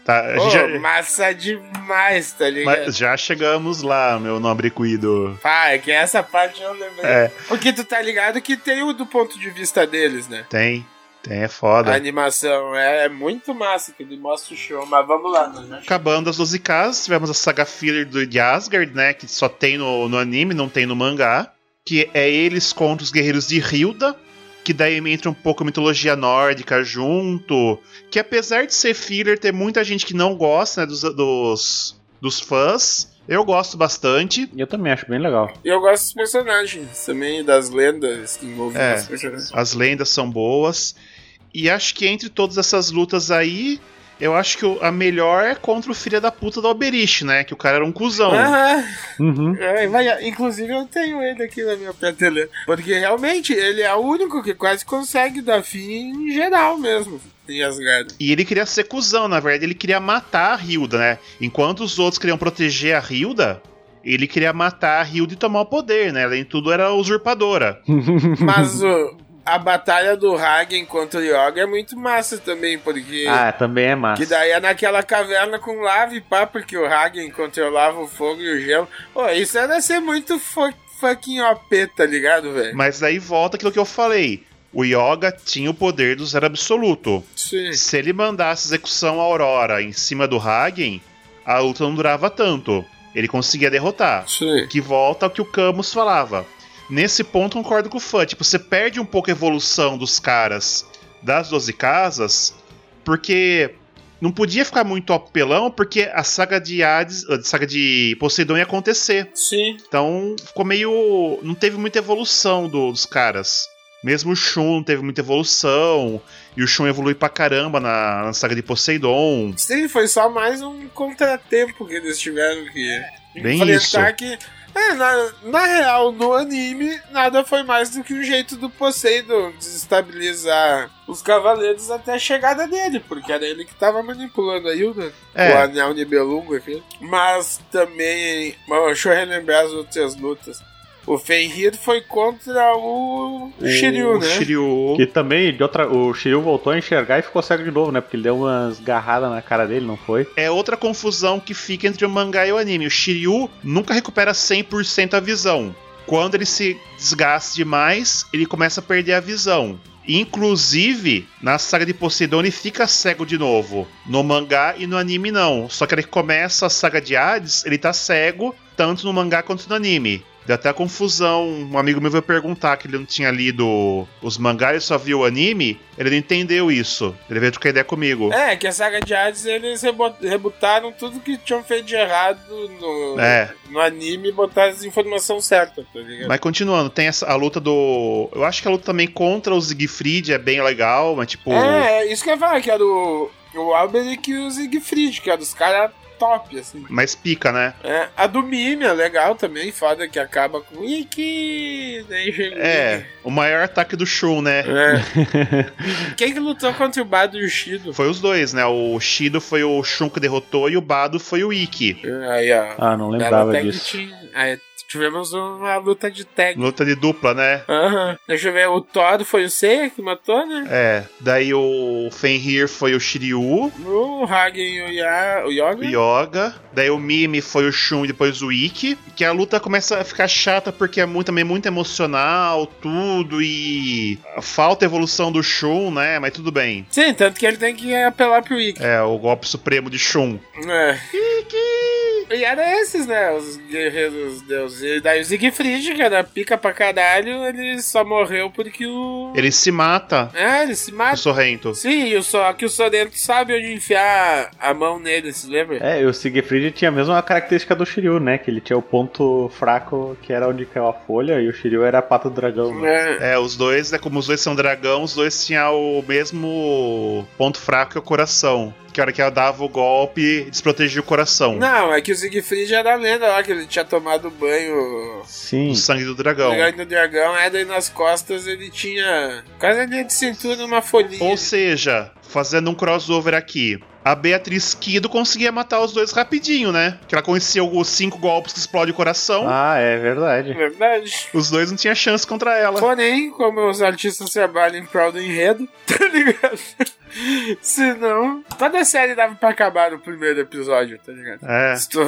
Tá, a já, massa demais, tá ligado? mas já chegamos lá, meu nobre cuido. Pá, é que essa parte eu lembrei. É. Porque tu tá ligado que tem o do ponto de vista deles, né? Tem, tem, é A foda. animação é, é muito massa que ele mostra o show, mas vamos lá, né? Acabando as 12 casas, tivemos a saga filler do, de Asgard, né? Que só tem no, no anime, não tem no mangá. Que é eles contra os guerreiros de Hilda. Que daí entra um pouco a mitologia nórdica junto. Que apesar de ser filler, tem muita gente que não gosta, né? Dos, dos, dos fãs. Eu gosto bastante. Eu também acho bem legal. E eu gosto dos personagens também, das lendas que envolvem É. os personagens. As lendas são boas. E acho que entre todas essas lutas aí, eu acho que a melhor é contra o filho da puta do Alberich, né? Que o cara era um cuzão. Aham. Uhum. É, vai- inclusive eu tenho ele aqui na minha prateleira. Porque realmente ele é o único que quase consegue dar fim em geral mesmo. Em Asgard. E ele queria ser cuzão, na verdade, ele queria matar a Hilda, né? Enquanto os outros queriam proteger a Hilda, ele queria matar a Hilda e tomar o poder, né? Além de tudo, era usurpadora. Mas o- a batalha do Hagen contra o Yoga é muito massa também, porque. Ah, também é massa. Que daí é naquela caverna com lava e pá, porque o Hagen controlava o fogo e o gelo. Pô, isso era ser muito fu fucking OP, tá ligado, velho? Mas daí volta aquilo que eu falei. O Yoga tinha o poder do zero absoluto. Sim. Se ele mandasse execução Aurora em cima do Hagen, a luta não durava tanto. Ele conseguia derrotar. Sim. Que volta ao que o Camus falava. Nesse ponto, concordo com o fã. Tipo, você perde um pouco a evolução dos caras das 12 casas, porque não podia ficar muito apelão, porque a saga de Hades, a saga de Poseidon ia acontecer. Sim. Então ficou meio. Não teve muita evolução do- dos caras. Mesmo o Shun não teve muita evolução. E o Shun evolui pra caramba na, na saga de Poseidon. Sim, foi só mais um contratempo que eles tiveram que Bem enfrentar isso. que. É, na, na real, no anime, nada foi mais do que um jeito do Poseidon desestabilizar os cavaleiros até a chegada dele, porque era ele que tava manipulando a Hilda, É. o anel Nibelungo aqui. Mas também, bom, deixa eu relembrar as outras lutas. O Fenrir foi contra o, Shiryu, o né? Shiryu. Que também, de outra, o Shiryu voltou a enxergar e ficou cego de novo, né? Porque ele deu umas garradas na cara dele, não foi? É outra confusão que fica entre o mangá e o anime. O Shiryu nunca recupera 100% a visão. Quando ele se desgasta demais, ele começa a perder a visão. Inclusive, na saga de Poseidon, ele fica cego de novo. No mangá e no anime, não. Só que ele começa a saga de Hades, ele tá cego, tanto no mangá quanto no anime. Deu até confusão. Um amigo meu veio perguntar que ele não tinha lido os mangás, ele só viu o anime. Ele não entendeu isso. Ele veio trocar ideia comigo. É, que a saga de Hades eles rebutaram tudo que tinham feito de errado no, É. no anime e botaram as informações certas, tá ligado? Mas continuando, tem essa, a luta do. Eu acho que a luta também contra o Siegfried é bem legal, mas tipo. É, é isso que eu ia falar, que era o, o Alberic e o Siegfried, que era dos caras top, assim. Mais pica, né? É, a do Mime é legal também, foda que acaba com Iki, É, o maior ataque do Shun, né? É. Quem que lutou contra o Bado e o Shido? Foi os dois, né? O Shido foi o Shun que derrotou e o Bado foi o Ikki. Aí, ó. Ah, não lembrava disso. tinha- Aí tivemos uma luta de tag. Luta de dupla, né? Aham. Deixa eu ver, o Thor foi o Seiya que matou, né? É. Daí o Fenrir foi o Shiryu, O Hagen e o, Ya, o Yoga. Yoga. Daí o Mimi foi o Shun e depois o Ikki. Que a luta começa a ficar chata porque é muito, também muito emocional, tudo. E falta evolução do Shun, né? Mas tudo bem. Sim, tanto que ele tem que apelar pro Ikki. É, o golpe supremo de Shun. É. E era esses, né? Os guerreiros deuses. E daí o Siegfried, que era pica pra caralho, ele só morreu porque o. Ele se mata, É, ele se o mata. Sorrento. Sim, e o só que o Sorrento sabe onde enfiar a mão nele, se lembra? É, e o Siegfried tinha a mesma característica do Shiryu, né? Que ele tinha o ponto fraco que era onde caiu a folha e o Shiryu era a pata do dragão. Né? É. É, os dois, né, como os dois são dragão, os dois tinham o mesmo ponto fraco que o coração. Que a hora que ela dava o golpe, desprotegia o coração. Não, é que o Siegfried era a lenda lá, que ele tinha tomado banho. Sim. O sangue do dragão. Dragão do dragão, é, daí nas costas ele tinha quase a linha de cintura uma folhinha. Ou seja, fazendo um crossover aqui. A Beatriz Kido conseguia matar os dois rapidinho, né? Que ela conhecia os cinco golpes que explode o coração. Ah, é verdade. Verdade. Os dois não tinham chance contra ela. Porém, como os artistas trabalham em prol do enredo, tá ligado? Senão, toda a série dava pra acabar no primeiro episódio, tá ligado? É. Se tu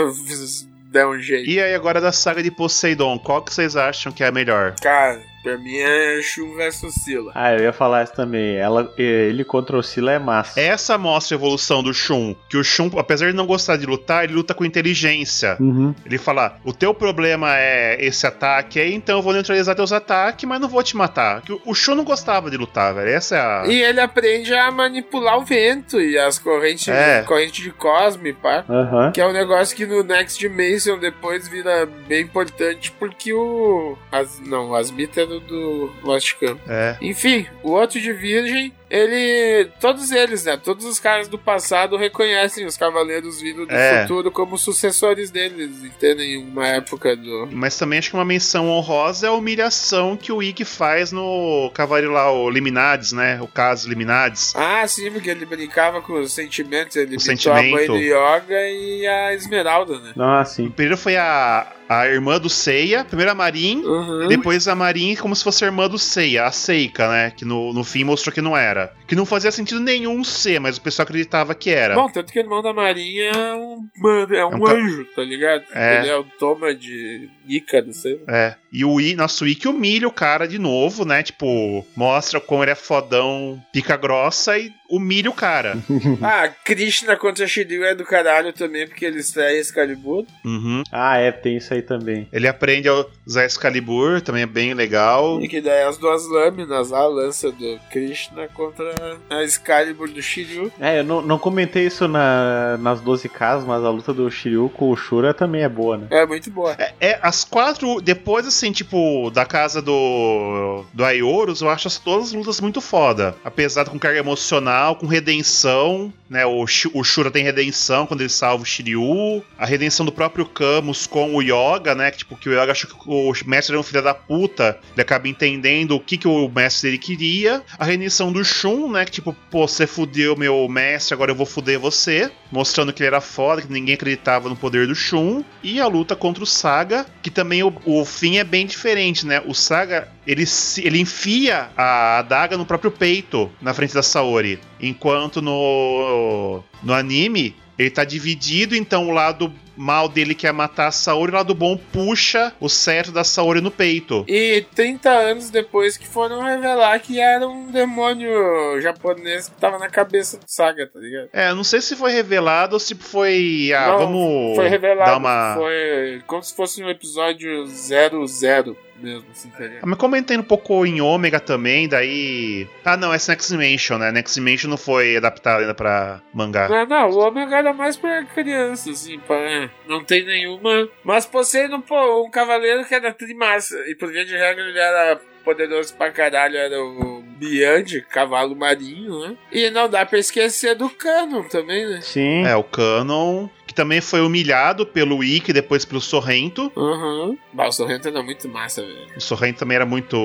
der um jeito. E aí, agora da saga de Poseidon, qual que vocês acham que é a melhor? Cara, pra mim é Shun versus Sila. Ah, eu ia falar isso também. Ela, ele contra o Sila é massa. Essa mostra a evolução do Shun. Que o Shun, apesar de não gostar de lutar, ele luta com inteligência. Uhum. Ele fala: o teu problema é esse ataque aí, então eu vou neutralizar teus ataques, mas não vou te matar. Que o- Shun não gostava de lutar, velho. Essa é a. E ele aprende a manipular o vento e as correntes, É. corrente de Cosme, pá. Aham. Que é um negócio que no Next Dimension depois vira bem importante porque o. As, não, o Asmita era do Lost Camp. É. Enfim, o outro de Virgem, ele. Todos eles, né? Todos os caras do passado reconhecem os Cavaleiros vindo do É. futuro como sucessores deles, entendem? Em uma época do. Mas também acho que uma menção honrosa é a humilhação que o Ikki faz no cavaleiro lá, o Liminades, né? O caso Liminades. Ah, sim, porque ele brincava com os sentimentos, ele O a mãe sentimento. do Yoga e a Esmeralda, né? Ah, sim. Primeiro foi a, a irmã do Seiya, primeiro a Marin, Uhum. depois a Marin como se fosse a irmã do Seiya, a Seika, né? Que no, no fim mostrou que não era. Que não fazia sentido nenhum ser, mas o pessoal acreditava que era. Bom, tanto que o irmão da Marinha é um, mano, é um, É um anjo, tá ligado? É. Ele é o Toma de Ícaro, sei lá. É. E o I, nosso Ikki humilha o cara de novo, né? Tipo, mostra como ele é fodão, pica grossa e humilha o cara. ah, Krishna contra Shiryu é do caralho também, porque ele extrai Excalibur. Uhum. Ah, é, tem isso aí também. Ele aprende a usar Excalibur, também é bem legal. E que daí as duas lâminas, a lança do Krishna contra a Excalibur do Shiryu. É, eu não, não comentei isso na, nas 12 casas, mas a luta do Shiryu com o Shura também é boa, né? É muito boa. É, é, as quatro, depois assim, tipo, da casa do do Aioros, eu acho as, todas as lutas muito foda. Apesar de com carga emocional, com redenção, né? O, o Shura tem redenção quando ele salva o Shiryu. A redenção do próprio Camus com o Yoga, né? Que, tipo, que o Yoga achou que o mestre era um filho da puta. Ele acaba entendendo o que, que o mestre dele queria. A redenção do Shun, né? Que tipo, pô, você fudeu meu mestre, agora eu vou fuder você. Mostrando que ele era foda, que ninguém acreditava no poder do Shun. E a luta contra o Saga, que também o, o fim é bem diferente, né? O Saga, ele, ele enfia a adaga no próprio peito, na frente da Saori. Enquanto no, no anime, ele tá dividido, então o lado mal dele quer matar a Saori, o lado bom puxa o certo da Saori no peito. E 30 anos depois que foram revelar que era um demônio japonês que tava na cabeça do Saga, tá ligado? É, não sei se foi revelado ou se foi. Ah, Não, vamos. Foi revelado, Dar uma... foi como se fosse um episódio 00 mesmo, assim, tá? Ah, Mas comentando um pouco em Ômega também, daí. Ah, não, essa Next Dimension, né? Next Dimension não foi adaptado ainda pra mangá. Não, não, o Ômega era mais pra criança, assim, pra, é, não tem nenhuma. Mas Poseidon, pô, um cavaleiro que era trimassa, e por via de regra ele era poderoso pra caralho, era o Biande, cavalo marinho, né? E não dá pra esquecer do Canon também, né? Sim. É, o Canon, que também foi humilhado pelo Ikki e depois pelo Sorrento. Aham. Bah, o Sorrento era muito massa, velho. O Sorrento também era muito.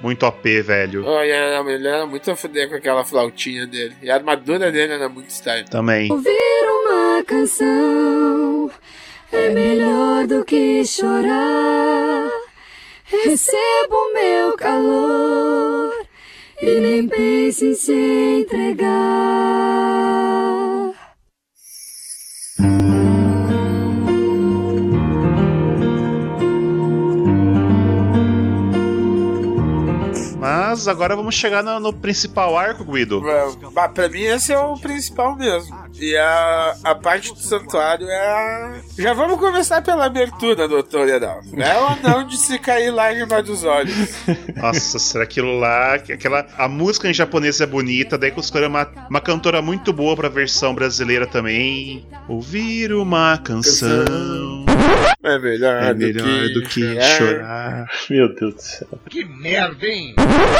Muito OP, velho. Olha, era, ele era muito a fuder com aquela flautinha dele. E a armadura dele era muito style. Também. Ouvir uma canção é melhor do que chorar. Recebo meu calor e nem pense em se entregar. Mas agora vamos chegar no, no principal arco, Guido. Bah, pra mim esse é o principal mesmo. E a, a parte do santuário é a... Já vamos começar pela abertura, doutor Edal. É o anão de se cair lágrima dos olhos. Nossa, será aquilo lá. que- Aquela, a música em japonês é bonita, daí que escolheram uma, uma cantora muito boa pra versão brasileira também. Ouvir uma canção É melhor, é melhor do que chorar. chorar. Meu Deus do céu. Que merda, hein?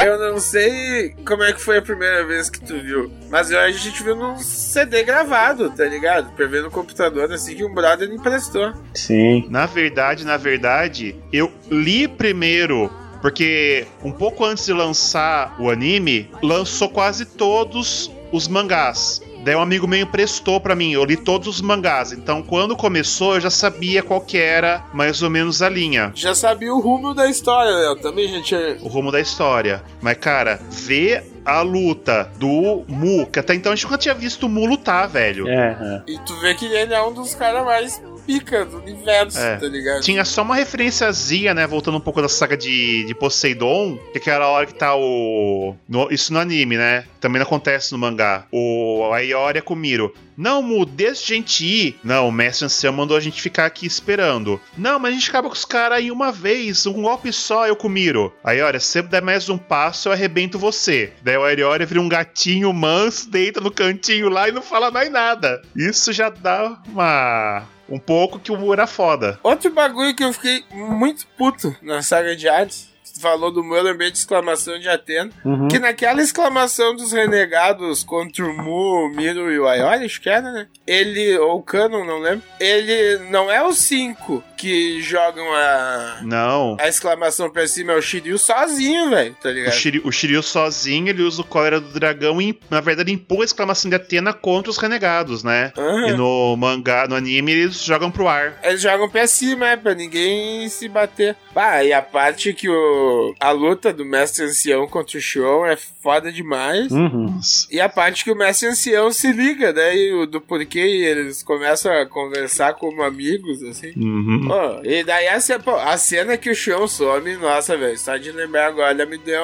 Eu não sei como é que foi a primeira vez que tu viu, mas eu, a gente viu num CD gravado, tá ligado? Pra ver no computador, assim, que um brother me emprestou. Sim. Na verdade, na verdade, eu li primeiro. Porque um pouco antes de lançar o anime, lançou quase todos os mangás. Daí um amigo meu emprestou pra mim, eu li todos os mangás. Então, quando começou, eu já sabia qual que era mais ou menos a linha. Já sabia o rumo da história? Eu também já tinha. o rumo da história. Mas, cara, ver a luta do Mu, que até então a gente nunca tinha visto o Mu lutar, velho. É, é. E tu vê que ele é um dos caras mais pica do universo, É. tá ligado? Tinha só uma referenciazinha, né? Voltando um pouco da saga de, de Poseidon, que é aquela hora que tá o. no- isso no anime, né? Também não acontece no mangá. O Ayori com o Miro. Não, Mu, deixa a gente ir. Não, o mestre ancião mandou a gente ficar aqui esperando. Não, mas a gente acaba com os caras aí uma vez, um golpe só, eu com o Miro. Aí, olha, se você der mais um passo, eu arrebento você. Daí o Ayori vira um gatinho manso, deita no cantinho lá e não fala mais nada. Isso já dá uma. Um pouco que o Mu era foda. Outro bagulho que eu fiquei muito puto na saga de Hades. Falou do meu, eu lembrei de exclamação de Atena. Uhum. Que naquela exclamação dos renegados contra o Mu, o Miro e o Ayori, acho que era, né? Ele, ou o Canon, não lembro. Ele não é os cinco que jogam a, Não. a exclamação pra cima, é o Shiryu sozinho, velho, tá O ligado? Shiryu, o Shiryu sozinho, ele usa o cólera do dragão e, na verdade, empurra a exclamação de Atena contra os renegados, né? Aham. E no mangá, no anime, eles jogam pro ar. Eles jogam pra cima, é, pra ninguém se bater. Bah, e a parte que o. A luta do mestre ancião contra o Shon é foda demais. Uhum. E a parte que o mestre ancião se liga, né? E o do porquê eles começam a conversar como amigos, assim. Uhum. Pô, e daí a, ce- pô, a cena que o Shon some, nossa, velho, só de lembrar agora me deu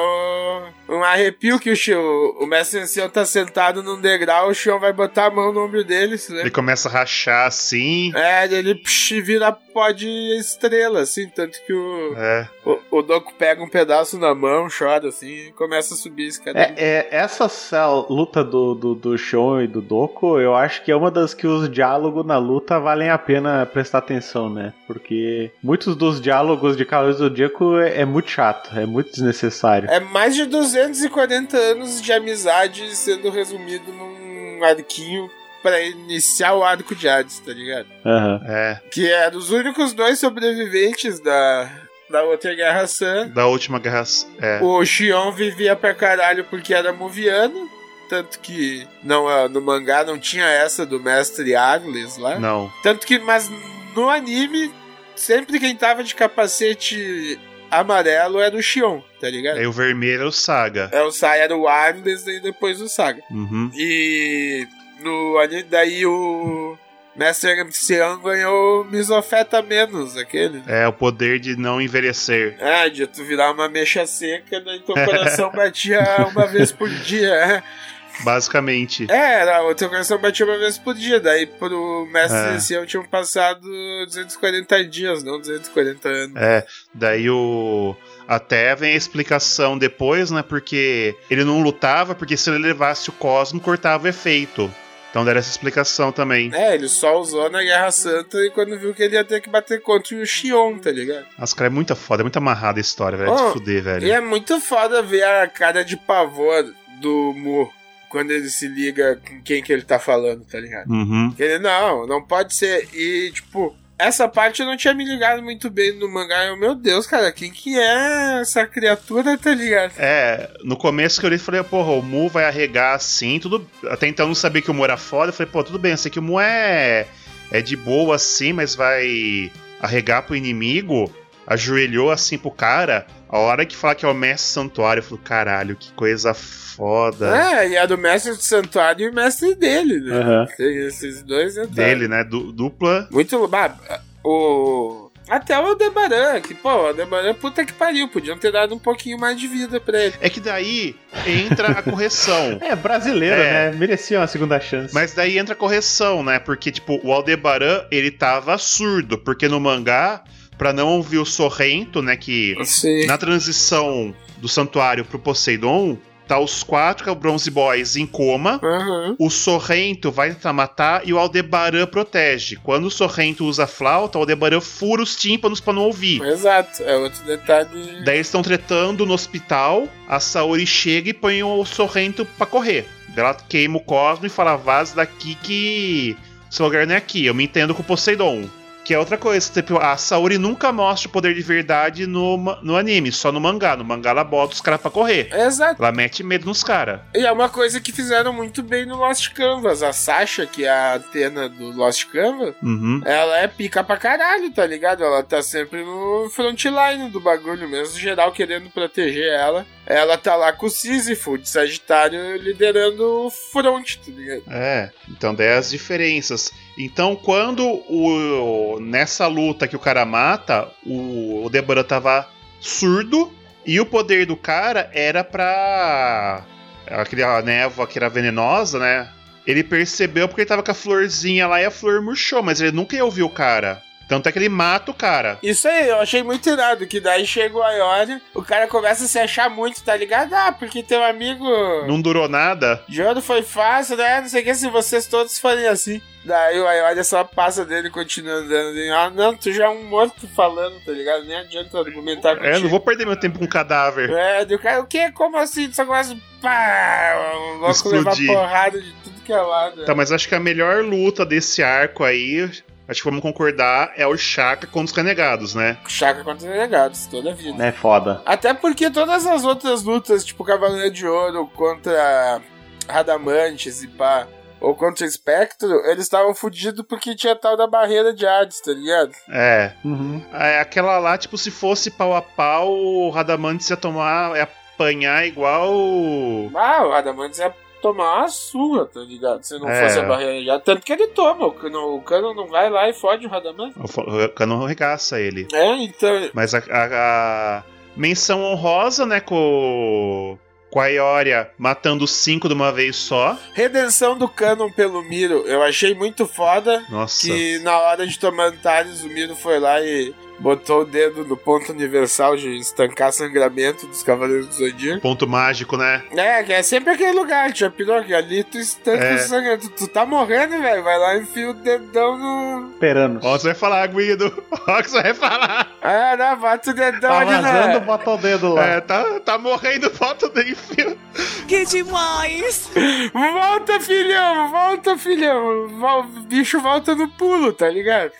um arrepio que o Shon, o mestre ancião tá sentado num degrau, o Shon vai botar a mão no ombro dele, se Ele começa a rachar assim. É, ele psh, vira pó de estrela, assim, tanto que o, É. o, o Doku pega um pedaço na mão, chora, assim, e começa a subir esse cara. É, é, essa essa luta do, do, do Shon e do Doku, eu acho que é uma das que os diálogos na luta valem a pena prestar atenção, né? Porque muitos dos diálogos de Cavaleiro do Zodíaco é, é muito chato, é muito desnecessário. É mais de 240 anos de amizade sendo resumido num arquinho pra iniciar o arco de Hades, tá ligado? Aham. É. Que é dos únicos dois sobreviventes da, da outra Guerra Sã. Da última guerra. É. O Xion vivia pra caralho porque era moviano. Tanto que não, ah, no mangá não tinha essa do mestre Arles lá. Não. Tanto que, mas no anime, sempre quem tava de capacete amarelo era o Xion, tá ligado? Aí o vermelho é o Saga. É o Sai era o Arles e depois o Saga. Uhum. E no anime, daí o Mestre Ancião ganhou Misofeta menos, aquele. É o poder de não envelhecer. É, de tu virar uma mecha seca, daí teu coração batia uma vez por dia. Basicamente. É, era, o teu coração batia uma vez por dia, daí pro Mestre É. Ancião tinham passado 240 dias, não 240 anos. É, daí o. Até vem a explicação depois, né? Porque ele não lutava, porque se ele levasse o Cosmo, cortava o efeito. Então deram essa explicação também. É, ele só usou na Guerra Santa e quando viu que ele ia ter que bater contra o Xion, tá ligado? As cara é muito foda, é muito amarrada a história, velho. É Oh, de fuder, velho. E é muito foda ver a cara de pavor do Mu quando ele se liga com quem que ele tá falando, tá ligado? Uhum. Ele, não, não pode ser. E, tipo, essa parte eu não tinha me ligado muito bem no mangá. Eu, meu Deus, cara, quem que é essa criatura, tá ligado? É, no começo que eu li, falei, porra, o Mu vai arregar assim, tudo. Até então eu não sabia que o Mu era foda. Eu falei, pô, tudo bem, eu sei que o Mu é. é de boa assim, mas vai arregar pro inimigo, ajoelhou assim pro cara. A hora que fala que é o mestre santuário, eu falo, caralho, que coisa foda. É, e a do mestre do santuário e o mestre dele, né? Tem esses dois detalhes. Dele, né? Du- dupla. Muito. bah, o. Até o Aldebaran, que, pô, o Aldebaran, puta que pariu, podiam ter dado um pouquinho mais de vida pra ele. É que daí entra a correção. É, brasileiro, É. né? Merecia uma segunda chance. Mas daí entra a correção, né? Porque, tipo, o Aldebaran, ele tava surdo. Porque no mangá, pra não ouvir o Sorrento, né? Que Sim. na transição do santuário pro Poseidon, tá os quatro Bronze Boys em coma. Aham. O Sorrento vai tentar matar e o Aldebaran protege. Quando o Sorrento usa a flauta, o Aldebaran fura os tímpanos pra não ouvir. Exato, é outro detalhe. Daí eles estão tretando no hospital, a Saori chega e põe o Sorrento pra correr. Daí Ela queima o Cosmo e fala: vaza daqui que seu lugar não é aqui, eu me entendo com o Poseidon. Que é outra coisa, tipo, a Saori nunca mostra o poder de verdade no, no anime, só no mangá. No mangá ela bota os caras pra correr. Exato. Ela mete medo nos caras. E é uma coisa que fizeram muito bem no Lost Canvas. A Sasha, que é a Atena do Lost Canvas, Uhum. ela é pica pra caralho, tá ligado? Ela tá sempre no frontline do bagulho, mesmo geral querendo proteger ela. Ela tá lá com o Sísifo de Sagitário liderando o front, tá ligado? É, então daí as diferenças. Então, quando o nessa luta que o cara mata, o, o Deborah tava surdo e o poder do cara era pra aquela névoa que era venenosa, né? Ele percebeu porque ele tava com a florzinha lá e a flor murchou, mas ele nunca ia ouvir o cara. Tanto é que ele mata o cara. Isso aí, eu achei muito irado, que daí chega o Ayori, o cara começa a se achar muito, tá ligado? Ah, porque teu amigo Não durou nada. de ouro foi fácil, né? Não sei o que, se vocês todos forem assim. Daí o Ayori só passa dele e continua andando. E, ah, não, tu já é um morto falando, tá ligado? Nem adianta argumentar contigo. É, eu não vou perder meu tempo com cadáver. É, do cara, o que? Como assim? Tu só começa. Pá! O louco levar porrada de tudo que é lado. Tá, mas acho que a melhor luta desse arco aí, acho que vamos concordar, é o Chaka contra os renegados, né? Chaka contra os renegados, toda a vida. É foda. Até porque todas as outras lutas, tipo Cavaleiro de Ouro contra Radamantes e pá, ou contra Espectro, eles estavam fudidos porque tinha tal da barreira de Hades, tá ligado? É. Uhum. É, Aquela lá, tipo, se fosse pau a pau, o Radamantes ia tomar, ia apanhar igual. Ah, o Radamantes ia tomar uma surra, tá ligado? Se não É. fosse a barreira de Hades. Tanto que ele toma, o Cano, o Cano não vai lá e fode o Radamantes. O Cano regaça ele. É, então. Mas a, a- a menção honrosa, né, com, com a Ioria matando cinco de uma vez só. Redenção do Canon pelo Miro, eu achei muito foda. Nossa. Que na hora de tomar Antares, o Miro foi lá e botou o dedo no ponto universal de estancar sangramento dos Cavaleiros do Zodíaco. Ponto mágico, né? É, que é sempre aquele lugar, já pirou que ali tu estanca É. o sangue. Tu, tu tá morrendo, velho. Vai lá e enfia o dedão no. Esperando. Ó, você vai falar, Guido. Ó, que você vai falar. É, não, bota o dedão Tá ali vazando, na. bota o dedo lá. É, tá, tá morrendo, bota o fio. Que demais! Volta, filhão, volta, filhão. O bicho volta no pulo, tá ligado?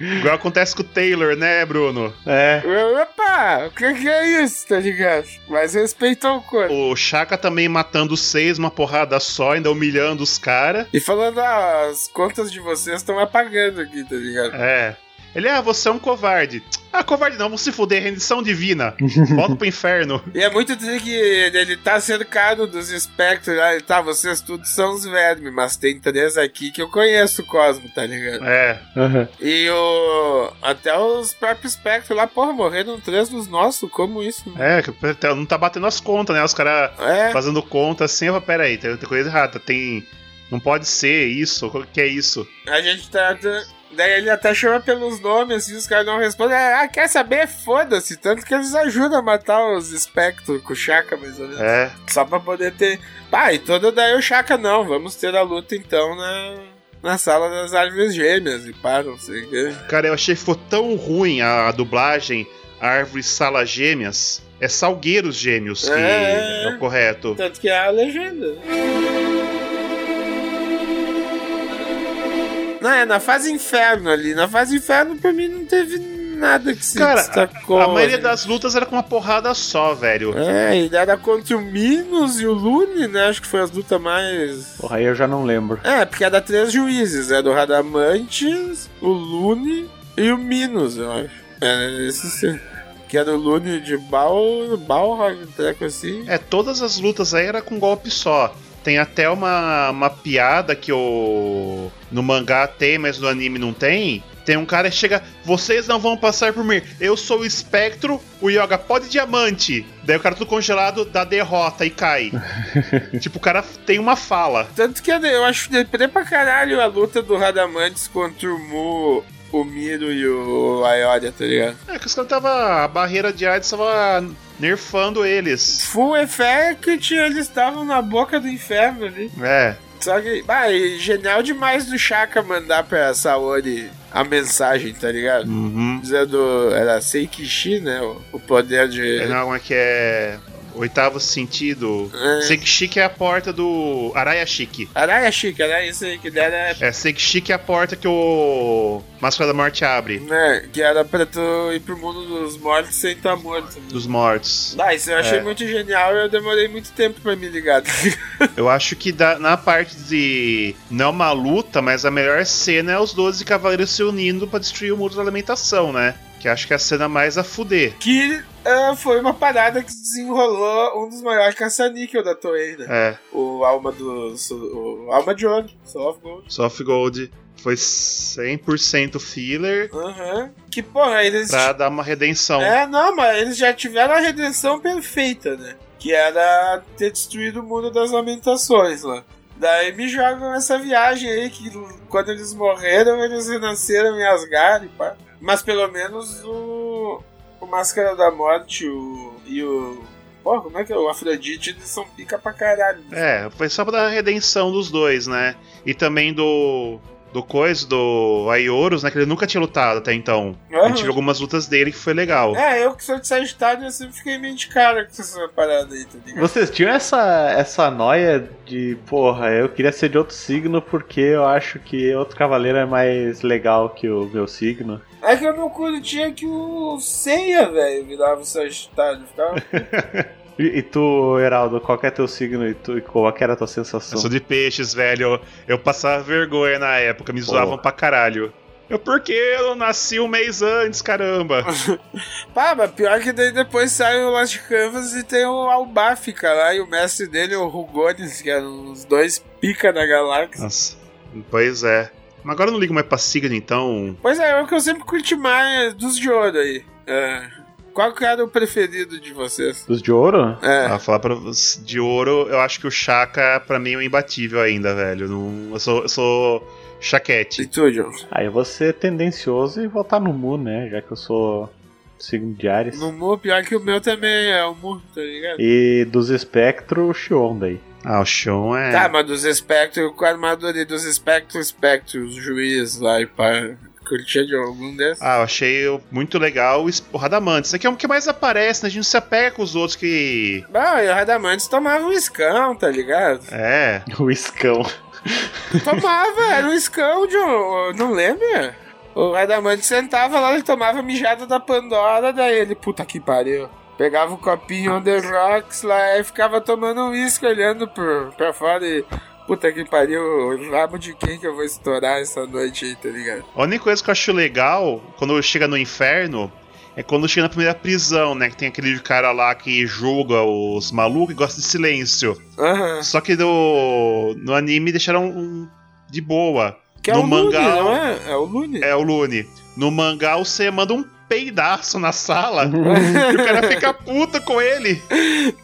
Igual acontece com o Taylor, né, Bruno? É. Opa, o que, que é isso, tá ligado? Mas respeitou o corpo. O Chaka também matando seis, uma porrada só, ainda humilhando os caras. E falando, ah, as contas de vocês estão apagando aqui, tá ligado? É. Ele, ah, você é um covarde. Ah, covarde não, vamos se fuder, rendição divina. Volta pro inferno. E é muito triste que ele tá cercado dos espectros lá, ele tá, vocês todos são os vermes, mas tem três aqui que eu conheço o Cosmo, tá ligado? É. Uhum. E o. Até os próprios espectros lá, porra, morreram três dos nossos, como isso? É, que não tá batendo as contas, né? Os caras É. fazendo conta assim, eu falo, pera aí, tem, tem coisa errada, tem... Não pode ser isso, o que é isso? A gente tá. Daí ele até chama pelos nomes, assim, os caras não respondem. Ah, quer saber? Foda-se. Tanto que eles ajudam a matar os espectros com o Chaka, mais ou menos. É. Só pra poder ter. Ah, e toda daí o Chaka não. Vamos ter a luta então na, na sala das árvores gêmeas. E pá, não sei o quê. Cara, eu achei que ficou tão ruim a, a dublagem Árvores Sala Gêmeas. É Salgueiros Gêmeos que É. é o correto. Tanto que é a legenda. Não, é na fase inferno ali. Na fase inferno, pra mim, não teve nada que se Cara, destacou. a maioria né? das lutas era com uma porrada só, velho. É, ele era contra o Minos e o Lune, né? Acho que foi as lutas mais. Porra, aí eu já não lembro. É, porque era três juízes, era o Radamantes, o Lune e o Minos, eu acho. Era esse sim. Que era o Lune de Bal, Balrog, um treco assim. É, todas as lutas aí era com golpe só. Tem até uma, uma piada que o. No mangá tem, mas no anime não tem. Tem um cara que chega. Vocês não vão passar por mim. Eu sou o espectro, o Yoga pode diamante. Daí o cara tudo congelado dá derrota e cai. tipo, o cara tem uma fala. Tanto que eu acho deprê pra caralho a luta do Radamantes contra o Mu, o Miro e o Ayoria, tá ligado? É que os caras tava. A barreira de AIDS tava nerfando eles. Full Effect, eles estavam na boca do inferno ali. É. Só que, bah, e genial demais do Shaka mandar pra Saori a mensagem, tá ligado? Uhum. Dizendo, era Seikishi, né? O, o poder de. É, não, é que é. Oitavo sentido. É. Sekishiki é a porta do. Arayashiki. Araya Chique, era isso aí que dera. É, Sekishiki é a porta que o. Máscara da Morte abre. Né, que era pra tu ir pro mundo dos mortos sem estar morto. né? Dos mortos. Ah, isso eu achei É. muito genial e eu demorei muito tempo pra me ligar. tá? Eu acho que na parte de. Não é uma luta, mas a melhor cena é os 12 cavaleiros se unindo pra destruir o muro da alimentação, né? Que acho que é a cena mais a fuder. que ah, foi uma parada que desenrolou um dos maiores caça-níquel da Toei, né? É, O Alma do. O Alma de Ouro, of Gold. Soft Gold foi 100% filler Aham. Que porra, eles. pra dar uma redenção. É, não, mas eles já tiveram a redenção perfeita, né? Que era ter destruído o mundo das lamentações lá. Daí me jogam essa viagem aí que quando eles morreram, eles renasceram em Asgard pá. Mas pelo menos o. O Máscara da Morte o, e o. Porra, como é que é? O Afrodite eles são pica pra caralho. É, foi só pra redenção dos dois, né? E também do. Do coisa, do Aioros, né? Que ele nunca tinha lutado até então. A Aham. gente viu algumas lutas dele que foi legal. É, eu que sou de Sagitário, eu sempre fiquei meio de cara com essa parada aí, tá ligado? Vocês tinham essa, essa noia de, porra, eu queria ser de outro signo porque eu acho que outro cavaleiro é mais legal que o meu signo. É que eu não curtia que o Seiya, velho, virava o Sagitário. Ficava... E, e tu, Heraldo, qual que é teu signo e, tu, e qual que era a tua sensação? Eu sou de peixes, velho. Eu, passava vergonha na época, me Pô. zoavam pra caralho. Eu, por que eu nasci um mês antes, caramba? Pá, mas pior que daí depois sai o Lost Canvas e tem o Albafica lá, e o mestre dele, o Rugones, que eram os dois pica da galáxia. Nossa, pois é. Mas agora eu não ligo mais pra signo, então. Pois é, é o que eu sempre curti mais dos de ouro aí. É. Qual que era o preferido de vocês? Dos de ouro? É. A falar pra você, de ouro, eu acho que o Chaka, pra mim, é um imbatível ainda, velho. Não, eu sou, eu sou E chaquete. tu, John? Aí eu vou ser tendencioso e votar no Mu, né? Já que eu sou signo de Ares. No Mu, pior que o meu também é o Mu, tá ligado? E dos espectros, o Xion daí. Ah, o Sean é. Tá, mas dos espectros, com a armadura e dos espectros, espectros, juiz lá e pá. Curtia de algum desses? Ah, eu achei muito legal o es- o Radamantes. Isso aqui é o que mais aparece, né? A gente se apega com os outros que. Não, e o Radamantes tomava um escão, tá ligado? É. O Iscão. Tomava, era um escão, John. Não lembra? O Radamantes sentava lá, ele tomava mijada da Pandora, daí ele, puta que pariu. Pegava o copinho on the rocks lá e ficava tomando um uísque olhando pro, pra fora e. Puta que pariu, o rabo de quem que eu vou estourar essa noite aí, tá ligado? A única coisa que eu acho legal, quando chega no inferno, é quando chega na primeira prisão, né? Que tem aquele cara lá que julga os malucos e gosta de silêncio. Aham. Só que no, no anime deixaram um de boa. Que é no o mangá. Lune, não é? É o Lune. É o Lune. No mangá você manda um peidaço na sala e o cara fica puto com ele.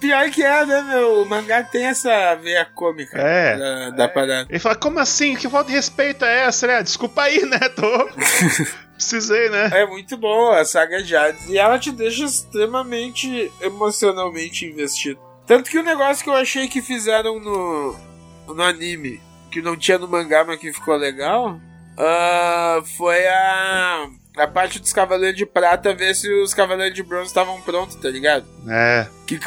Pior que é, né, meu? O mangá tem essa veia cômica É. da, da parada. Ele fala, como assim? Que falta de respeito é essa? Né? Desculpa aí, né? Tô. Precisei, né? É muito bom a saga de Hades. E ela te deixa extremamente emocionalmente investido. Tanto que o negócio que eu achei que fizeram no, no anime, que não tinha no mangá, mas que ficou legal, ah, foi a, a parte dos Cavaleiros de Prata ver se os Cavaleiros de Bronze estavam prontos, tá ligado? É. Que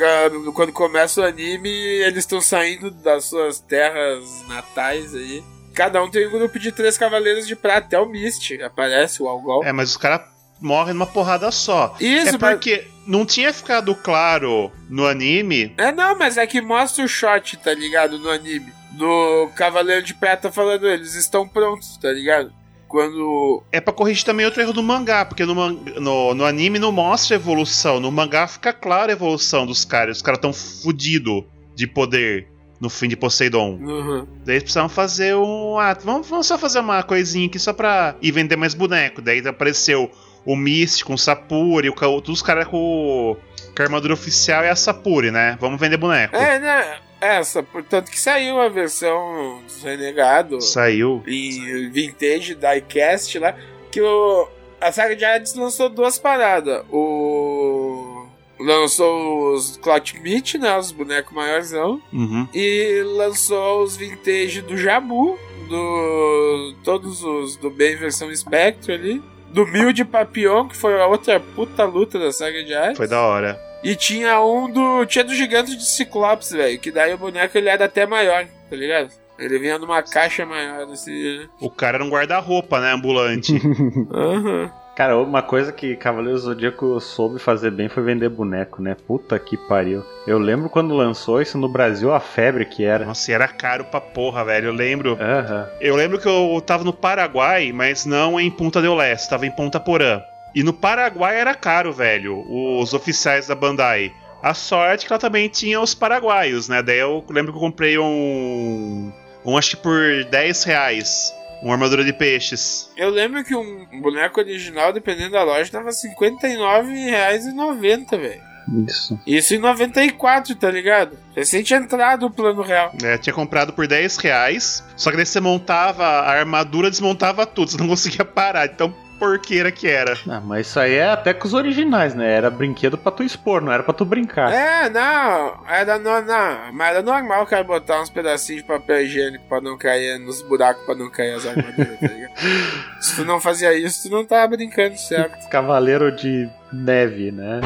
quando começa o anime, eles estão saindo das suas terras natais aí. Cada um tem um grupo de três cavaleiros de prata, até o Mist aparece, o Algol. É, mas os caras morre numa porrada só. Isso, é porque não tinha ficado claro no anime. É, não, mas é que mostra o shot, tá ligado? No anime. Do Cavaleiro de Prata falando, eles estão prontos, tá ligado? Quando. É pra corrigir também outro erro do mangá, porque no, no, no anime não mostra evolução. No mangá fica clara a evolução dos caras. Os caras tão fudidos de poder no fim de Poseidon. Uhum. Daí eles precisavam fazer um. Ah, vamos, vamos só fazer uma coisinha aqui só pra ir vender mais boneco. Daí apareceu o Místico, o Sapuri, o, todos os caras com, com a armadura oficial e a Sapuri, né? Vamos vender boneco. É, né? Essa, portanto que saiu a versão dos Renegados. Saiu. Em Vintage Diecast lá. Que o. A saga de Hades lançou duas paradas. O. Lançou os Clout Meat, né? Os bonecos maiorzão. Uhum. E lançou os vintage do Jabu, do todos os do bem versão Spectre ali, do Mil de Papillon, que foi a outra puta luta da saga de Hades. Foi da hora. E tinha um do tinha do gigante de Ciclopes, velho, que daí o boneco ele era até maior, tá ligado? Ele vinha numa caixa maior assim. O cara era um guarda-roupa, né? Ambulante. Aham. Cara, uma coisa que Cavaleiro do Zodíaco soube fazer bem foi vender boneco, né? Puta que pariu. Eu lembro quando lançou isso no Brasil, a febre que era. Nossa, era caro pra porra, velho. Eu lembro. Aham. Eu lembro que eu tava no Paraguai, mas não em Punta del Leste, tava em Ponta Porã. E no Paraguai era caro, velho, os oficiais da Bandai. A sorte que ela também tinha os paraguaios, né? Daí eu lembro que eu comprei um. Um acho que por 10 reais. Uma armadura de peixes. Eu lembro que um boneco original, dependendo da loja, tava R$ 59,90, velho. Isso. Isso em 94, tá ligado? Recente entrado o plano real. É, tinha comprado por 10 reais. Só que daí você montava a armadura, desmontava tudo. Você não conseguia parar. Então, porqueira que era. Ah, mas isso aí é até com os originais, né? Era brinquedo pra tu expor, não era pra tu brincar. É, não, era no, não, mas era normal o cara botar uns pedacinhos de papel higiênico pra não cair nos buracos, pra não cair as armaduras, tá ligado? Se tu não fazia isso, tu não tava brincando certo. Cavaleiro de neve, né?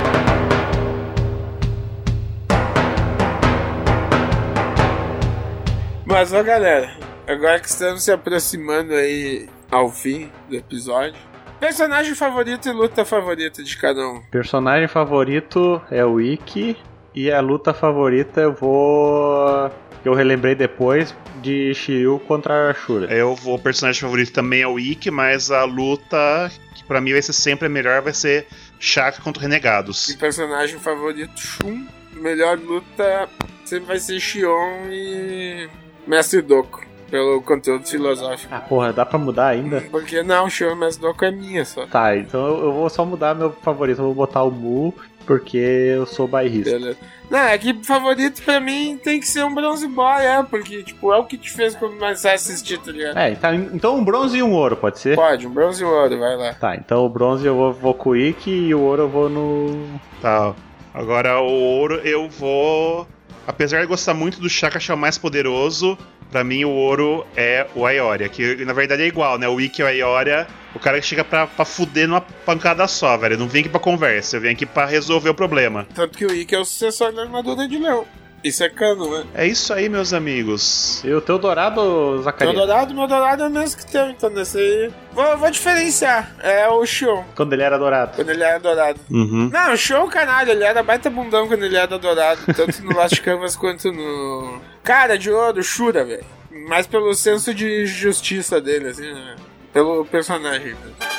Mas, ó, galera, agora que estamos se aproximando aí ao fim do episódio, personagem favorito e luta favorita de cada um. Personagem favorito é o Ikki e a luta favorita eu vou. Eu relembrei depois de Shiryu contra a Shura. Eu, o personagem favorito também é o Ikki, mas a luta que pra mim vai ser sempre a melhor vai ser Shaka contra Renegados. E personagem favorito, Shun. Melhor luta sempre vai ser Shion e Mestre Doku. Pelo conteúdo filosófico. Ah, porra, dá pra mudar ainda? Porque não, e Mestre Doku é minha só. Tá, então eu vou só mudar meu favorito. Eu vou botar o Mu, porque eu sou bairrista. Beleza. Não, é que favorito pra mim tem que ser um Bronze Boy, é, porque, tipo, é o que te fez começar a assistir, tá ligado? É, então, então um bronze e um ouro, pode ser? Pode, um bronze e um ouro, vai lá. Tá, então o bronze eu vou, vou com o Ikki e o ouro eu vou no. Tá. Agora o ouro eu vou. Apesar de gostar muito do Shaka achar o mais poderoso, pra mim o ouro é o Aioria. Que na verdade é igual, né? O Ikki e o Aioria, o cara que chega pra, pra fuder numa pancada só, velho. Eu não vem aqui pra conversa, eu venho aqui pra resolver o problema. Tanto que o Ikki é o sucessor da armadura de leão. Isso é cano, né? É isso aí, meus amigos. E o teu dourado, Meu Zacarias? dourado, meu dourado é o mesmo que teu, então nesse aí. Vou, vou diferenciar. É o Shion, Quando ele era dourado. quando ele era dourado. Uhum. Não, o Shion, caralho, ele era baita bundão quando ele era dourado. Tanto no Last Canvas quanto no. Cara de ouro, Shura, velho. Mais pelo senso de justiça dele, assim, né? Pelo personagem. velho.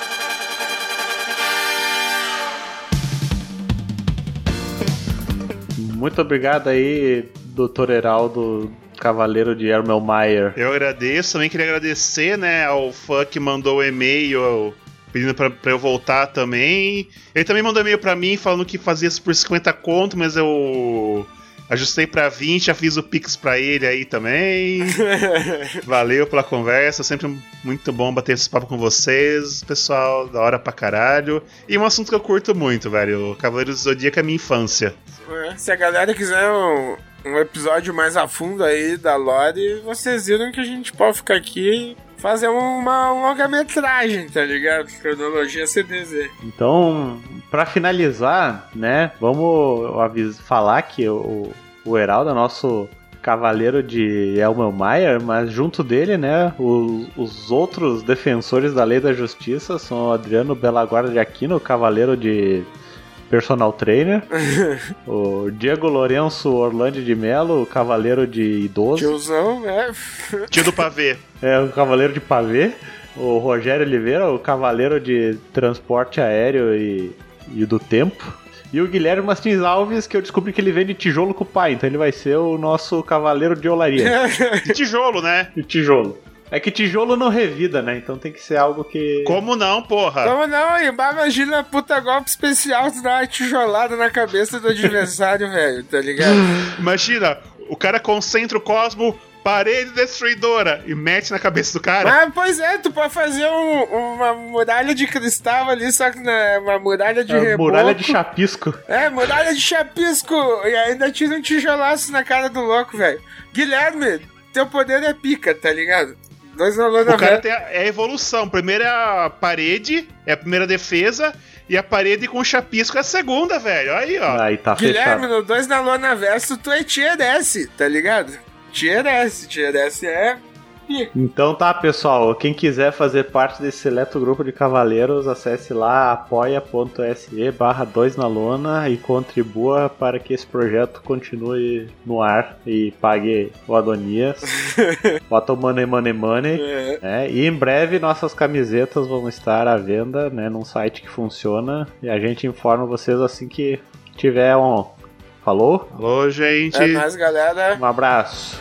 Muito obrigado aí, doutor Heraldo, cavaleiro de Ermelmeyer. Eu agradeço, também queria agradecer, né, ao fã que mandou o e-mail pedindo pra, pra eu voltar também. Ele também mandou e-mail pra mim falando que fazia isso por 50 conto, mas eu ajustei pra 20, já fiz o Pix pra ele aí também. Valeu pela conversa, sempre muito bom bater esse papo com vocês, pessoal, da hora pra caralho. E um assunto que eu curto muito, velho, o Cavaleiros do Zodíaco é minha infância. É, Se a galera quiser um, um episódio mais a fundo aí da Lore, vocês viram que a gente pode ficar aqui e fazer uma longa-metragem, tá ligado? Cronologia CDZ. Então, pra finalizar, né, vamos avis- falar que o, o Heraldo é nosso cavaleiro de Elmer Mayer, mas junto dele, né, os, os outros defensores da lei da justiça são o Adriano Belaguarda de Aquino, o cavaleiro de personal trainer, o Diego Lourenço Orlando de Melo, o cavaleiro de idoso. Tiozão, né? Tio do pavê. É, o cavaleiro de pavê. O Rogério Oliveira, o cavaleiro de transporte aéreo e, e do tempo. E o Guilherme Martins Alves, que eu descobri que ele vende tijolo com o pai, então ele vai ser o nosso cavaleiro de olaria. De tijolo, né? de tijolo. É que tijolo não revida, né? Então tem que ser algo que. Como não, porra? Como não? Imagina puta golpe especial tu dar uma tijolada na cabeça do adversário, velho, tá ligado? Imagina, o cara concentra o cosmo, parede destruidora, e mete na cabeça do cara. Ah, pois é, tu pode fazer um- uma muralha de cristal ali, só que na, uma muralha de É, reboco. muralha de chapisco. É, muralha de chapisco! E ainda tira um tijolaço na cara do louco, velho. Guilherme, teu poder é pica, tá ligado? Dois na lona O cara tem a, é a evolução. Primeiro é a parede, é a primeira defesa, e a parede com chapisco é a segunda, velho. Aí, ó. Aí tá Guilherme, fechado. no 2 na lona verso, tu é tier S, tá ligado? Tier S, tier S é. Então tá, pessoal. Quem quiser fazer parte desse seleto grupo de cavaleiros, acesse lá apoia.se barra 2 na lona e contribua para que esse projeto continue no ar e pague o Adonias. Bota o money, money, money. É. né? E em breve nossas camisetas vão estar à venda né, num site que funciona e a gente informa vocês assim que tiver um. Falou? Alô, gente. É nóis, galera. Um abraço.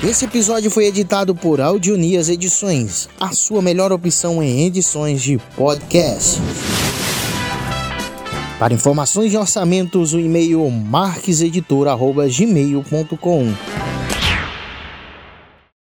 Esse episódio foi editado por Audionias Edições, a sua melhor opção em edições de podcast. Para informações de orçamentos, o e-mail marqueseditor.gmail.com